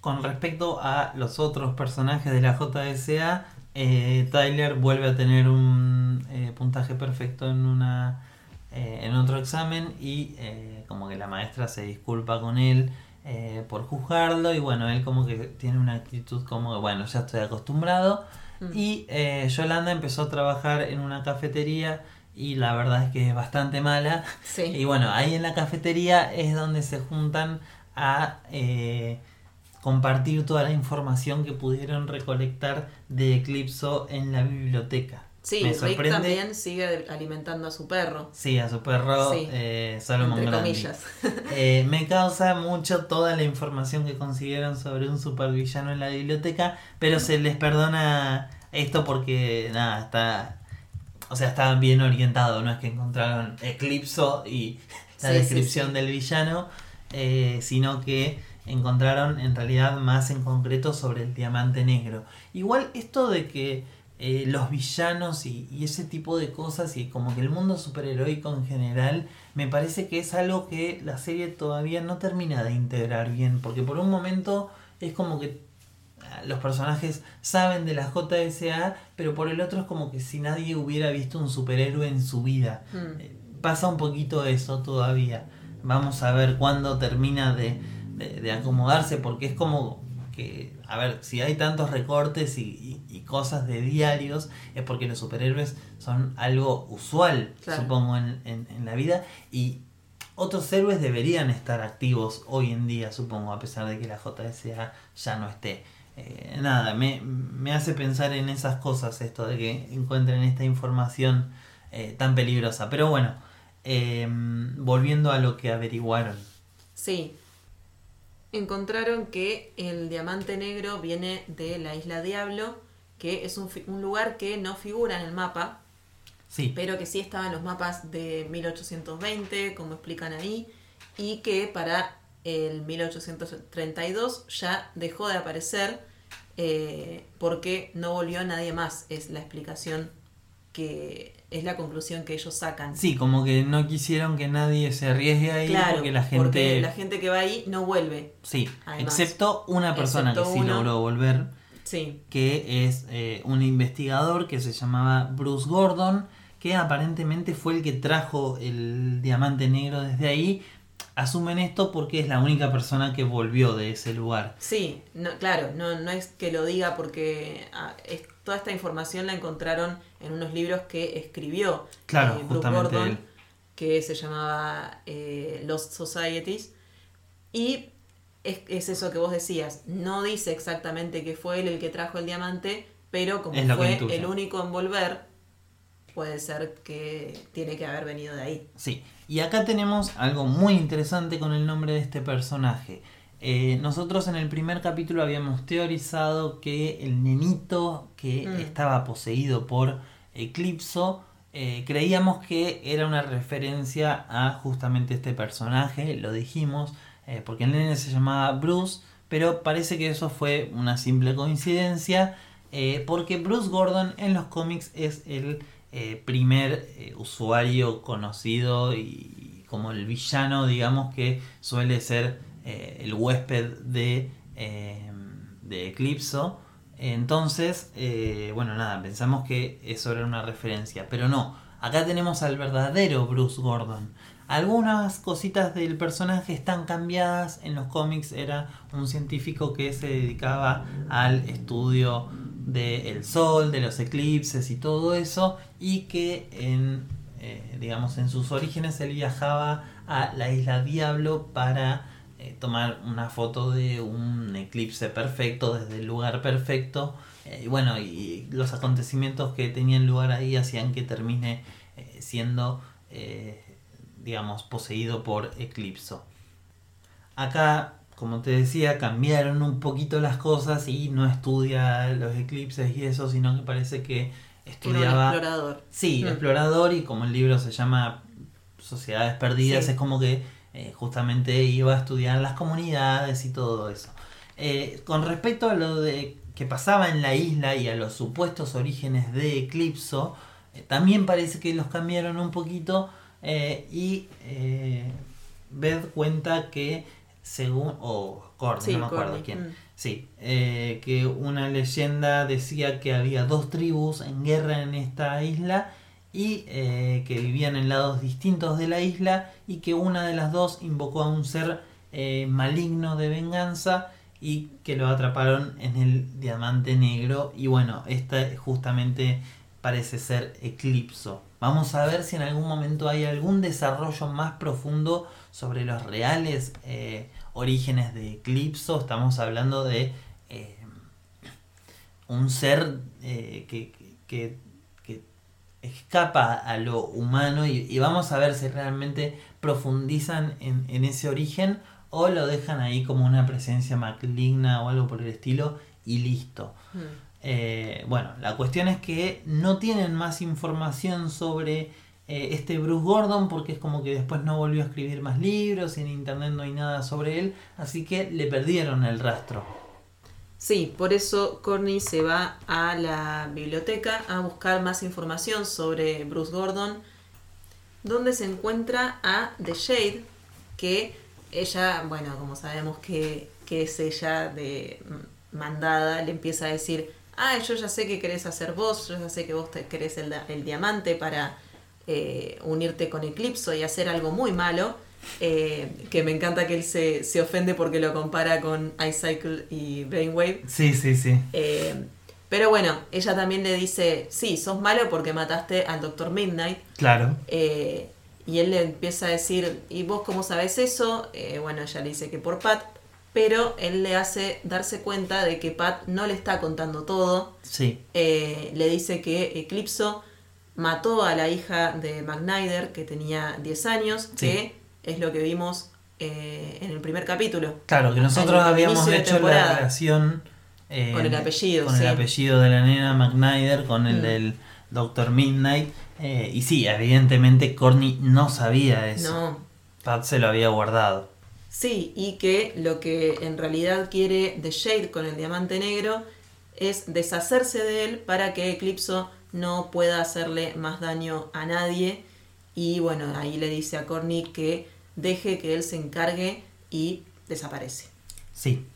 Con respecto a los otros personajes de la JSA, eh, Tyler vuelve a tener un puntaje perfecto en una eh, en otro examen y eh, como que la maestra se disculpa con él eh, por juzgarlo y bueno, él como que tiene una actitud como que bueno, ya estoy acostumbrado Mm. y Yolanda empezó a trabajar en una cafetería y la verdad es que es bastante mala Sí. y bueno, ahí en la cafetería es donde se juntan a eh, compartir toda la información que pudieron recolectar de Eclipso en la biblioteca. Sí, Me Rick sorprende- también sigue alimentando a su perro. Sí, a su perro Sí. eh, entre comillas. Eh, me causa mucho toda la información que consiguieron sobre un supervillano en la biblioteca, pero se les perdona esto porque nada, está o sea, está bien orientado, no es que encontraron Eclipso y la sí, descripción sí. del villano, eh, sino que encontraron en realidad más en concreto sobre el diamante negro. Igual esto de que eh, los villanos y, y ese tipo de cosas y como que el mundo superheroico en general me parece que es algo que la serie todavía no termina de integrar bien porque por un momento es como que ah, los personajes saben de la JSA pero por el otro es como que si nadie hubiera visto un superhéroe en su vida Mm. Eh, pasa un poquito eso todavía vamos a ver cuándo termina de, de- de acomodarse porque es como que a ver si hay tantos recortes y, y- y cosas de diarios es porque los superhéroes son algo usual Claro. supongo en, en- en la vida y otros héroes deberían estar activos hoy en día supongo a pesar de que la JSA ya no esté Eh, nada me, me hace pensar en esas cosas esto de que encuentren esta información eh, tan peligrosa pero bueno eh, volviendo a lo que averiguaron Sí. Encontraron que el diamante negro viene de la isla Diablo, que es un, lugar que no figura en el mapa. Sí. pero que sí estaba en los mapas de 1820, como explican ahí, y que para el 1832 ya dejó de aparecer eh, porque no volvió nadie más, es la explicación que es la conclusión que ellos sacan. Sí, como que no quisieron que nadie se arriesgue ahí claro, porque la gente... la gente que va ahí no vuelve. Sí, Además, excepto una persona excepto que sí logró volver, Sí, que es eh, un investigador que se llamaba Bruce Gordon, que aparentemente fue el que trajo el diamante negro desde ahí. Asumen esto porque es la única persona que volvió de ese lugar. sí, no, claro, no, no es que lo diga porque ah, es- toda esta información la encontraron en unos libros que escribió Claro, eh, justamente Gordon, él. que se llamaba eh, Lost Societies. Y es, es eso que vos decías, no dice exactamente que fue él el que trajo el diamante, pero como fue el único en volver, puede ser que tiene que haber venido de ahí. Sí, y acá tenemos algo muy interesante con el nombre de este personaje. Eh, nosotros en el primer capítulo habíamos teorizado que el nenito que Mm. estaba poseído por Eclipso, eh, creíamos que era una referencia a justamente este personaje, lo dijimos, eh, porque el nene se llamaba Bruce, pero parece que eso fue una simple coincidencia, porque Bruce Gordon en los cómics es el eh, primer eh, usuario conocido y como el villano, digamos, que suele ser eh, el huésped de, de Eclipso. Entonces, bueno, nada, pensamos que eso era una referencia, pero no, acá tenemos al verdadero Bruce Gordon. Algunas cositas del personaje están cambiadas. En los cómics era un científico que se dedicaba al estudio del sol, de los eclipses y todo eso. Y que en, eh, digamos, en sus orígenes él viajaba a la isla Diablo para eh, tomar una foto de un eclipse perfecto desde el lugar perfecto. Eh, y bueno, y los acontecimientos que tenían lugar ahí hacían que termine siendo, digamos, poseído por Eclipso. Acá, como te decía, cambiaron un poquito las cosas y no estudia los eclipses y eso, sino que parece que Que era un estudiaba... explorador. Sí, Mm. explorador y como el libro se llama Sociedades Perdidas, Sí. es como que eh, justamente iba a estudiar las comunidades y todo eso. Eh, con respecto a lo de que pasaba en la isla y a los supuestos orígenes de Eclipso, eh, también parece que los cambiaron un poquito eh, y eh, Beth cuenta que según... o Sí, no me acuerdo quién. mm. Sí, eh, que una leyenda decía que había dos tribus en guerra en esta isla y eh, que vivían en lados distintos de la isla y que una de las dos invocó a un ser eh, maligno de venganza y que lo atraparon en el diamante negro y bueno, esta justamente parece ser Eclipso. Vamos a ver si en algún momento hay algún desarrollo más profundo sobre los reales eh, orígenes de Eclipso. Estamos hablando de eh, un ser eh, que, que- que escapa a lo humano y, y vamos a ver si realmente profundizan en, en ese origen o lo dejan ahí como una presencia maligna o algo por el estilo y listo. Mm. Eh, bueno, la cuestión es que no tienen más información sobre eh, este Bruce Gordon porque es como que después no volvió a escribir más libros y en internet no hay nada sobre él, así que le perdieron el rastro. Sí, por eso Courtney se va a la biblioteca a buscar más información sobre Bruce Gordon, donde se encuentra a The Shade, que ella, bueno, como sabemos que, que es ella de mm, mandada, le empieza a decir, ah, yo ya sé que querés hacer vos, yo ya sé que vos te querés el, el diamante para eh, unirte con Eclipso y hacer algo muy malo. eh, que me encanta que él se, se ofende porque lo compara con iCycle y Brainwave. Sí, sí, sí. Eh, pero bueno, ella también le dice, sí, sos malo porque mataste al Doctor Midnight. Claro. Eh, y él le empieza a decir, ¿y vos cómo sabes eso? Bueno, ella le dice que por Pat, pero él le hace darse cuenta de que Pat no le está contando todo. Sí. Le dice que Eclipso mató a la hija de McNider, que tenía 10 años, Sí. que es lo que vimos eh, en el primer capítulo. Claro, que nosotros habíamos hecho la relación eh, Con el apellido, con sí. el apellido de la nena McNider con el Mm. del Doctor Midnight. Eh, y sí, evidentemente Corny no sabía eso. No. Pat se lo había guardado. Sí, y que lo que en realidad quiere The Shade con el diamante negro es deshacerse de él para que Eclipso no pueda hacerle más daño a nadie. Y bueno, ahí le dice a Corny que deje que él se encargue y desaparece. Sí.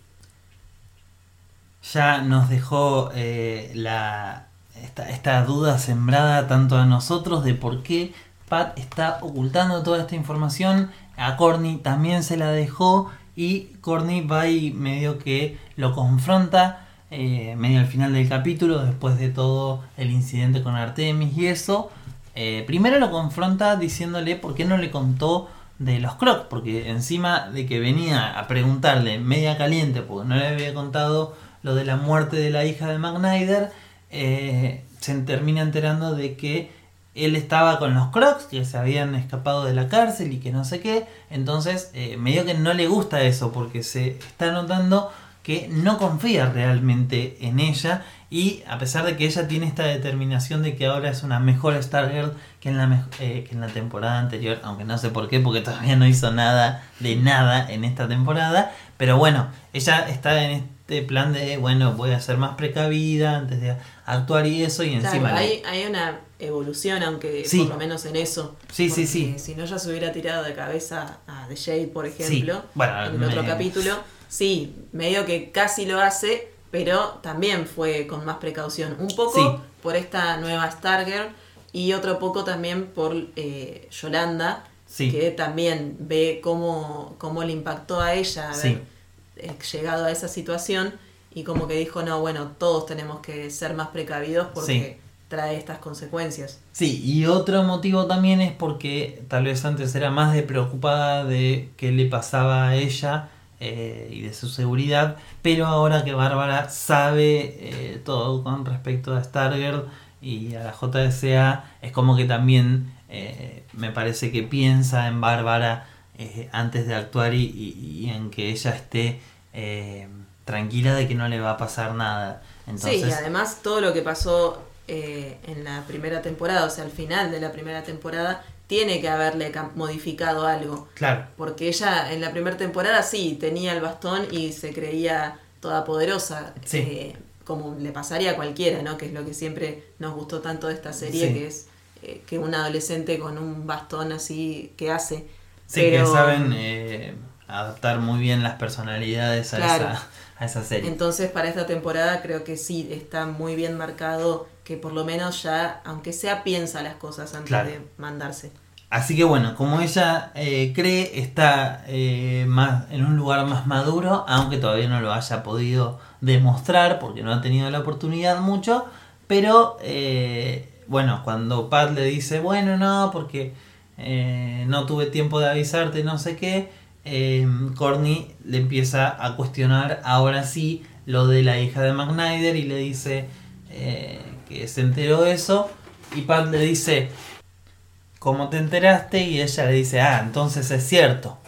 Ya nos dejó eh, la, esta, esta duda sembrada tanto a nosotros de por qué Pat está ocultando toda esta información. A Corny también se la dejó y Corny va y medio que lo confronta eh, medio al final del capítulo después de todo el incidente con Artemis y eso. Eh, primero lo confronta diciéndole por qué no le contó de los Crocs, porque encima de que venía a preguntarle media caliente, porque no le había contado lo de la muerte de la hija de McNider, eh, se termina enterando de que él estaba con los Crocs, que se habían escapado de la cárcel y que no sé qué, entonces medio que no le gusta eso, porque se está notando que no confía realmente en ella y a pesar de que ella tiene esta determinación de que ahora es una mejor Stargirl que en la, eh, que en la temporada anterior, aunque no sé por qué, porque todavía no hizo nada de nada en esta temporada, pero bueno, ella está en este plan de, bueno, voy a ser más precavida antes de actuar y eso, y encima... Claro, hay, hay una evolución, aunque Sí. por lo menos en eso. Sí, sí, sí. Si no, ya se hubiera tirado de cabeza a The Shade, por Sí. ejemplo, Bueno, en el otro capítulo. Sí, medio que casi lo hace, pero también fue con más precaución. Un poco Sí. por esta nueva Stargirl y otro poco también por eh, Yolanda, Sí. que también ve cómo, cómo le impactó a ella haber Sí. eh, llegado a esa situación y como que dijo, no, bueno, todos tenemos que ser más precavidos porque trae estas consecuencias. Sí, y otro motivo también es porque tal vez antes era más de preocupada de qué le pasaba a ella eh, y de su seguridad, pero ahora que Bárbara sabe eh, todo con respecto a Stargirl y a la JSA, es como que también eh, me parece que piensa en Bárbara eh, antes de actuar y, y- y en que ella esté eh, tranquila de que no le va a pasar nada. Entonces, Sí, y además todo lo que pasó eh, en la primera temporada, o sea, al final de la primera temporada, tiene que haberle modificado algo. claro, Porque ella en la primera temporada sí tenía el bastón y se creía toda poderosa, Sí. eh, como le pasaría a cualquiera, ¿no? Que es lo que siempre nos gustó tanto de esta serie, Sí. que es eh, que un adolescente con un bastón así que hace. Sí, Pero, que saben eh, adaptar muy bien las personalidades a, Claro. esa, a esa serie. Entonces para esta temporada creo que sí está muy bien marcado que por lo menos ya, aunque sea, piensa las cosas antes Claro. de mandarse. Así que bueno, como ella eh, cree, está eh, más en un lugar más maduro, aunque todavía no lo haya podido demostrar porque no ha tenido la oportunidad mucho. Pero eh, bueno, cuando Pat le dice, bueno, no, porque no tuve tiempo de avisarte, no sé qué, Corny le empieza a cuestionar ahora sí lo de la hija de McNider y le dice que se enteró de eso. Y Pat le dice, ¿Cómo te enteraste? Y ella le dice, ah, entonces es cierto.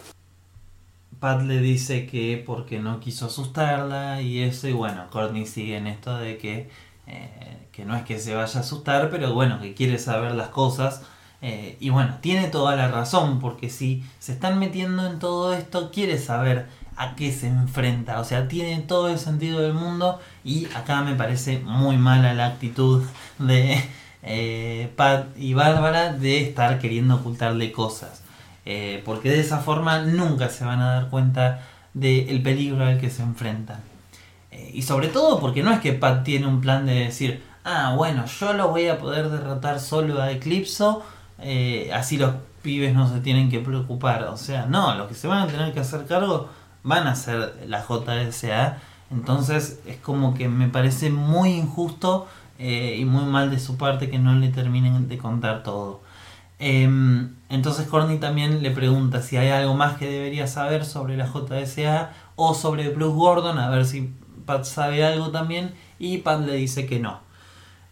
Pat le dice que porque no quiso asustarla y eso, y bueno, Courtney sigue en esto de que, eh, que no es que se vaya a asustar, pero bueno, que quiere saber las cosas. Eh, y bueno, tiene toda la razón, porque si se están metiendo en todo esto, quiere saber a qué se enfrenta. O sea, tiene todo el sentido del mundo y acá me parece muy mala la actitud de eh, Pat y Bárbara de estar queriendo ocultarle cosas. Eh, porque de esa forma nunca se van a dar cuenta del peligro al que se enfrentan. Y sobre todo porque no es que Pat tiene un plan de decir, ah, bueno, yo lo voy a poder derrotar solo a Eclipso, eh, así los pibes no se tienen que preocupar. O sea, no, los que se van a tener que hacer cargo van a ser la JSA. Entonces es como que me parece muy injusto eh, y muy mal de su parte que no le terminen de contar todo. Em, entonces Corny también le pregunta si hay algo más que debería saber sobre la JSA o sobre Bruce Gordon, a ver si Pat sabe algo también, y Pat le dice que no.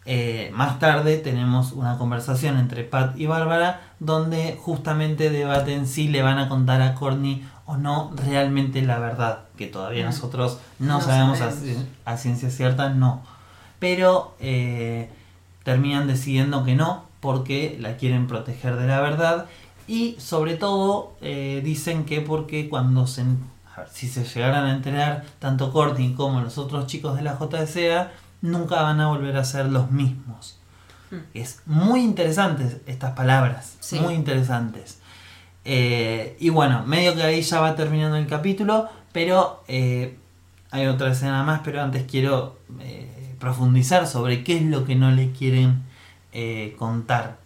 Eh, más tarde tenemos una conversación entre Pat y Bárbara donde justamente debaten si le van a contar a Corny o no realmente la verdad, que todavía nosotros no, No sabemos, a, ciencia cierta, no. Pero eh, terminan decidiendo que no, porque la quieren proteger de la verdad. Y sobre todo eh, dicen que porque cuando se, a ver, si se llegaran a enterar tanto Courtney como los otros chicos de la JSA, nunca van a volver a ser los mismos. Mm. Es muy interesantes estas palabras, Sí. muy interesantes. Eh, y bueno, medio que ahí ya va terminando el capítulo, pero eh, hay otra escena más, pero antes quiero eh, profundizar sobre qué es lo que no le quieren contar.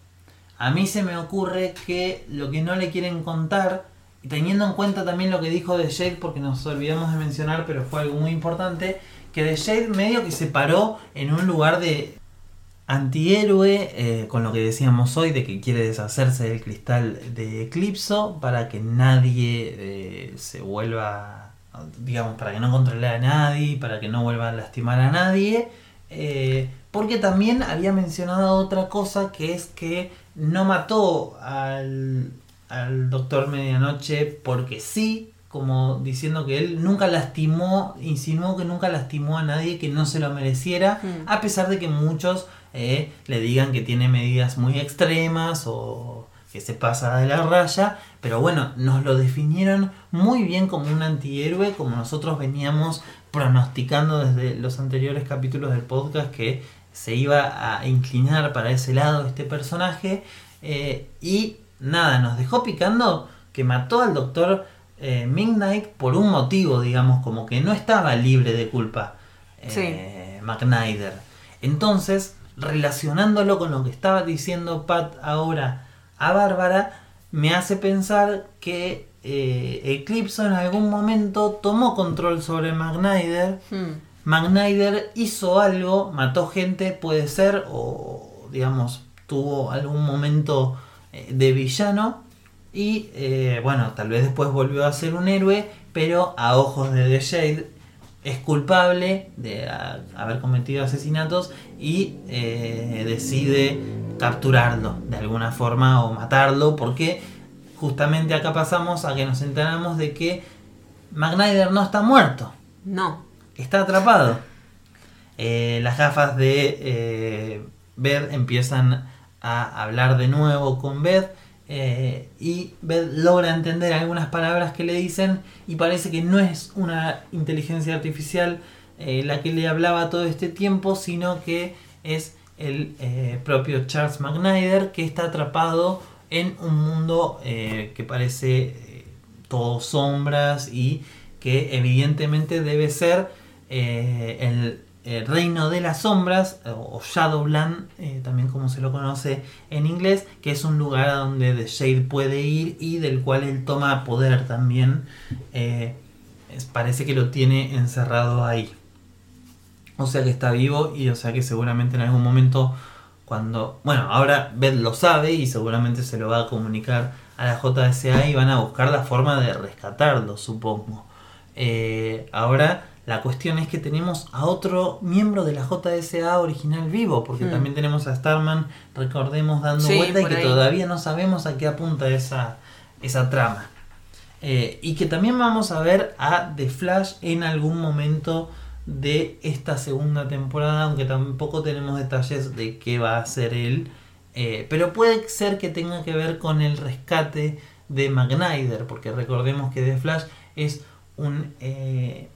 A mí se me ocurre que lo que no le quieren contar, teniendo en cuenta también lo que dijo de Jade, porque nos olvidamos de mencionar, pero fue algo muy importante, que de Jade medio que se paró en un lugar de antihéroe, eh, con lo que decíamos hoy, de que quiere deshacerse del cristal de Eclipso para que nadie eh, se vuelva, digamos, para que no controle a nadie, para que no vuelva a lastimar a nadie. eh, porque también había mencionado otra cosa que es que no mató al, al Doctor Medianoche porque sí, como diciendo que él nunca lastimó, insinuó que nunca lastimó a nadie que no se lo mereciera, Mm. a pesar de que muchos eh, le digan que tiene medidas muy extremas o que se pasa de la raya, pero bueno, nos lo definieron muy bien como un antihéroe, como nosotros veníamos pronosticando desde los anteriores capítulos del podcast que se iba a inclinar para ese lado este personaje eh, y nada, nos dejó picando que mató al doctor eh, Midnight por un motivo, digamos, como que no estaba libre de culpa eh, McNider. Entonces, relacionándolo con lo que estaba diciendo Pat ahora a Bárbara, me hace pensar que eh, Eclipso en algún momento tomó control sobre McNider. Hmm. McNider hizo algo, mató gente, puede ser, o digamos, tuvo algún momento eh, de villano. Y eh, bueno, tal vez después volvió a ser un héroe, pero a ojos de The Shade es culpable de haber cometido asesinatos y eh, decide capturarlo de alguna forma o matarlo porque justamente acá pasamos a que nos enteramos de que McNider no está muerto, No. está atrapado. Eh, las gafas de eh, Beth empiezan a hablar de nuevo con Beth eh, y logra entender algunas palabras que le dicen y parece que no es una inteligencia artificial eh, la que le hablaba todo este tiempo, sino que es el eh, propio Charles McNider que está atrapado en un mundo que parece todo sombras y que evidentemente debe ser el, el reino de las sombras o Shadowland, eh, también como se lo conoce en inglés, que es un lugar a donde The Shade puede ir y del cual él toma poder también. Eh, parece que lo tiene encerrado ahí. O sea que está vivo y o sea que seguramente en algún momento cuando... Bueno, ahora Beth lo sabe y seguramente se lo va a comunicar a la JSA y van a buscar la forma de rescatarlo, supongo. Eh, ahora la cuestión es que tenemos a otro miembro de la JSA original vivo, porque Hmm. también tenemos a Starman, recordemos, dando Sí, vuelta y que ahí. todavía no sabemos a qué apunta esa, esa trama. Eh, y que también vamos a ver a The Flash en algún momento de esta segunda temporada, aunque tampoco tenemos detalles de qué va a hacer él. Eh, pero puede ser que tenga que ver con el rescate de McNider, porque recordemos que The Flash es un, eh,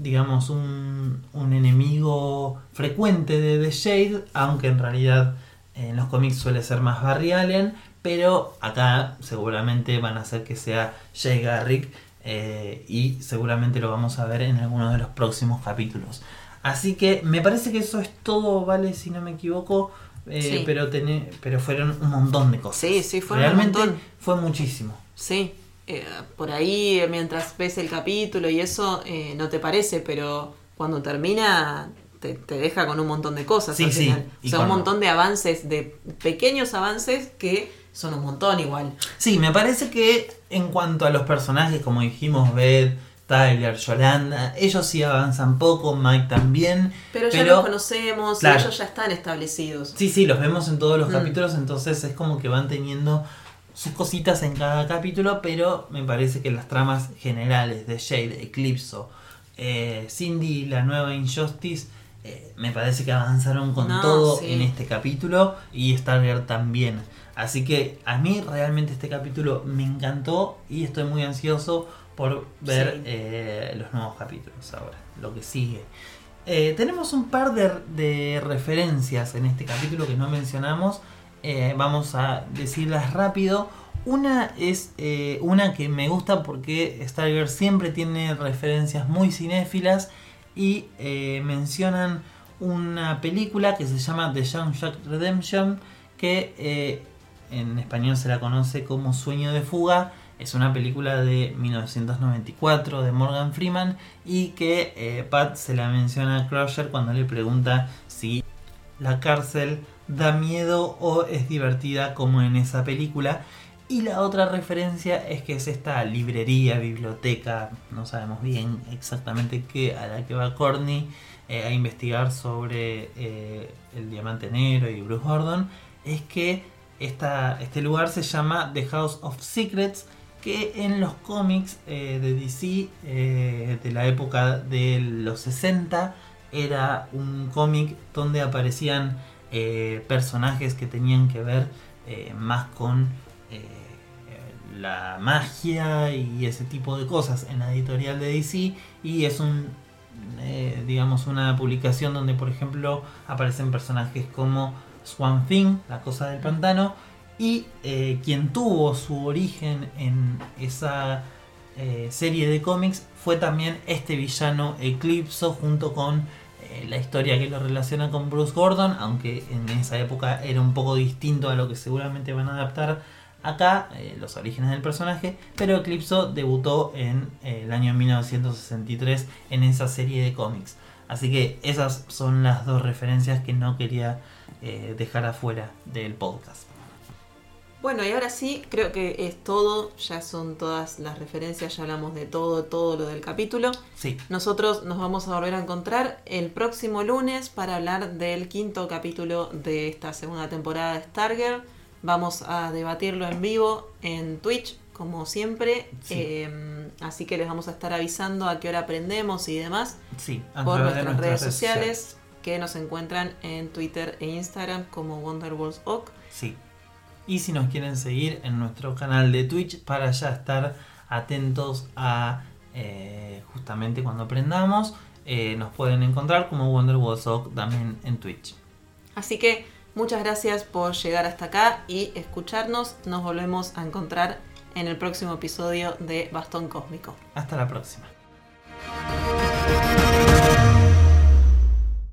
digamos, un, un enemigo frecuente de The Shade, aunque en realidad en los cómics suele ser más Barry Allen, pero acá seguramente van a hacer que sea Jay Garrick eh, y seguramente lo vamos a ver en alguno de los próximos capítulos. Así que me parece que eso es todo, ¿vale? Si no me equivoco. eh, Sí. pero, tené- pero fueron un montón de cosas. Sí, sí, fueron un Realmente montón. fue muchísimo. Sí, eh, por ahí mientras ves el capítulo y eso eh, no te parece, pero cuando termina te, te deja con un montón de cosas Sí, al sí, final. O sea, un montón de avances, de pequeños avances que son un montón igual. Sí, me parece que en cuanto a los personajes, como dijimos, Beth, Tyler, Yolanda, ellos sí avanzan poco, Mike también. Pero ya los conocemos claro. ellos ya están establecidos. Sí, sí, los vemos en todos los Mm. capítulos, entonces es como que van teniendo sus cositas en cada capítulo, pero me parece que las tramas generales de Shade, Eclipso, eh, Cindy, la nueva Injustice eh, me parece que avanzaron con No, todo sí. en este capítulo y Stargirl también. Así que a mí realmente este capítulo me encantó y estoy muy ansioso por ver Sí. eh, los nuevos capítulos ahora, lo que sigue. Eh, tenemos un par de, de referencias en este capítulo que no mencionamos. Eh, vamos a decirlas rápido. Una es eh, una que me gusta porque Stargirl siempre tiene referencias muy cinéfilas y eh, mencionan una película que se llama The Young Jack Redemption que en español se la conoce como Sueño de Fuga. Es una película de 1994 de Morgan Freeman y que Pat se la menciona a Crusher cuando le pregunta si la cárcel da miedo o es divertida como en esa película. Y la otra referencia es que es esta librería, biblioteca, no sabemos bien exactamente qué, a la que va Courtney eh, a investigar sobre eh, el diamante negro y Bruce Gordon. Es que esta, este lugar se llama The House of Secrets, que en los cómics eh, de DC de la época de los 60 era un cómic donde aparecían eh, personajes que tenían que ver eh, más con eh, la magia y ese tipo de cosas en la editorial de DC y es un digamos una publicación donde por ejemplo aparecen personajes como Swan Thing, la cosa del pantano y quien tuvo su origen en esa serie de cómics fue también este villano Eclipso junto con la historia que lo relaciona con Bruce Gordon, aunque en esa época era un poco distinto a lo que seguramente van a adaptar acá, eh, los orígenes del personaje, pero Eclipso debutó en eh, el año 1963 en esa serie de cómics. Así que esas son las dos referencias que no quería eh, dejar afuera del podcast. Bueno, y ahora sí, creo que es todo. Ya son todas las referencias, ya hablamos de todo, todo lo del capítulo. Sí, Nosotros nos vamos a volver a encontrar el próximo lunes para hablar del quinto capítulo de esta segunda temporada de Stargirl. Vamos a debatirlo en vivo en Twitch, como siempre. Sí. Eh, así que les vamos a estar avisando a qué hora aprendemos y demás sí, por nuestras redes sociales que nos encuentran en Twitter e Instagram como Wonderwalls Oak. Sí. Y si nos quieren seguir en nuestro canal de Twitch para ya estar atentos a eh, justamente cuando aprendamos, eh, nos pueden encontrar como Sock también en Twitch. Así que muchas gracias por llegar hasta acá y escucharnos. Nos volvemos a encontrar en el próximo episodio de Bastón Cósmico. Hasta la próxima.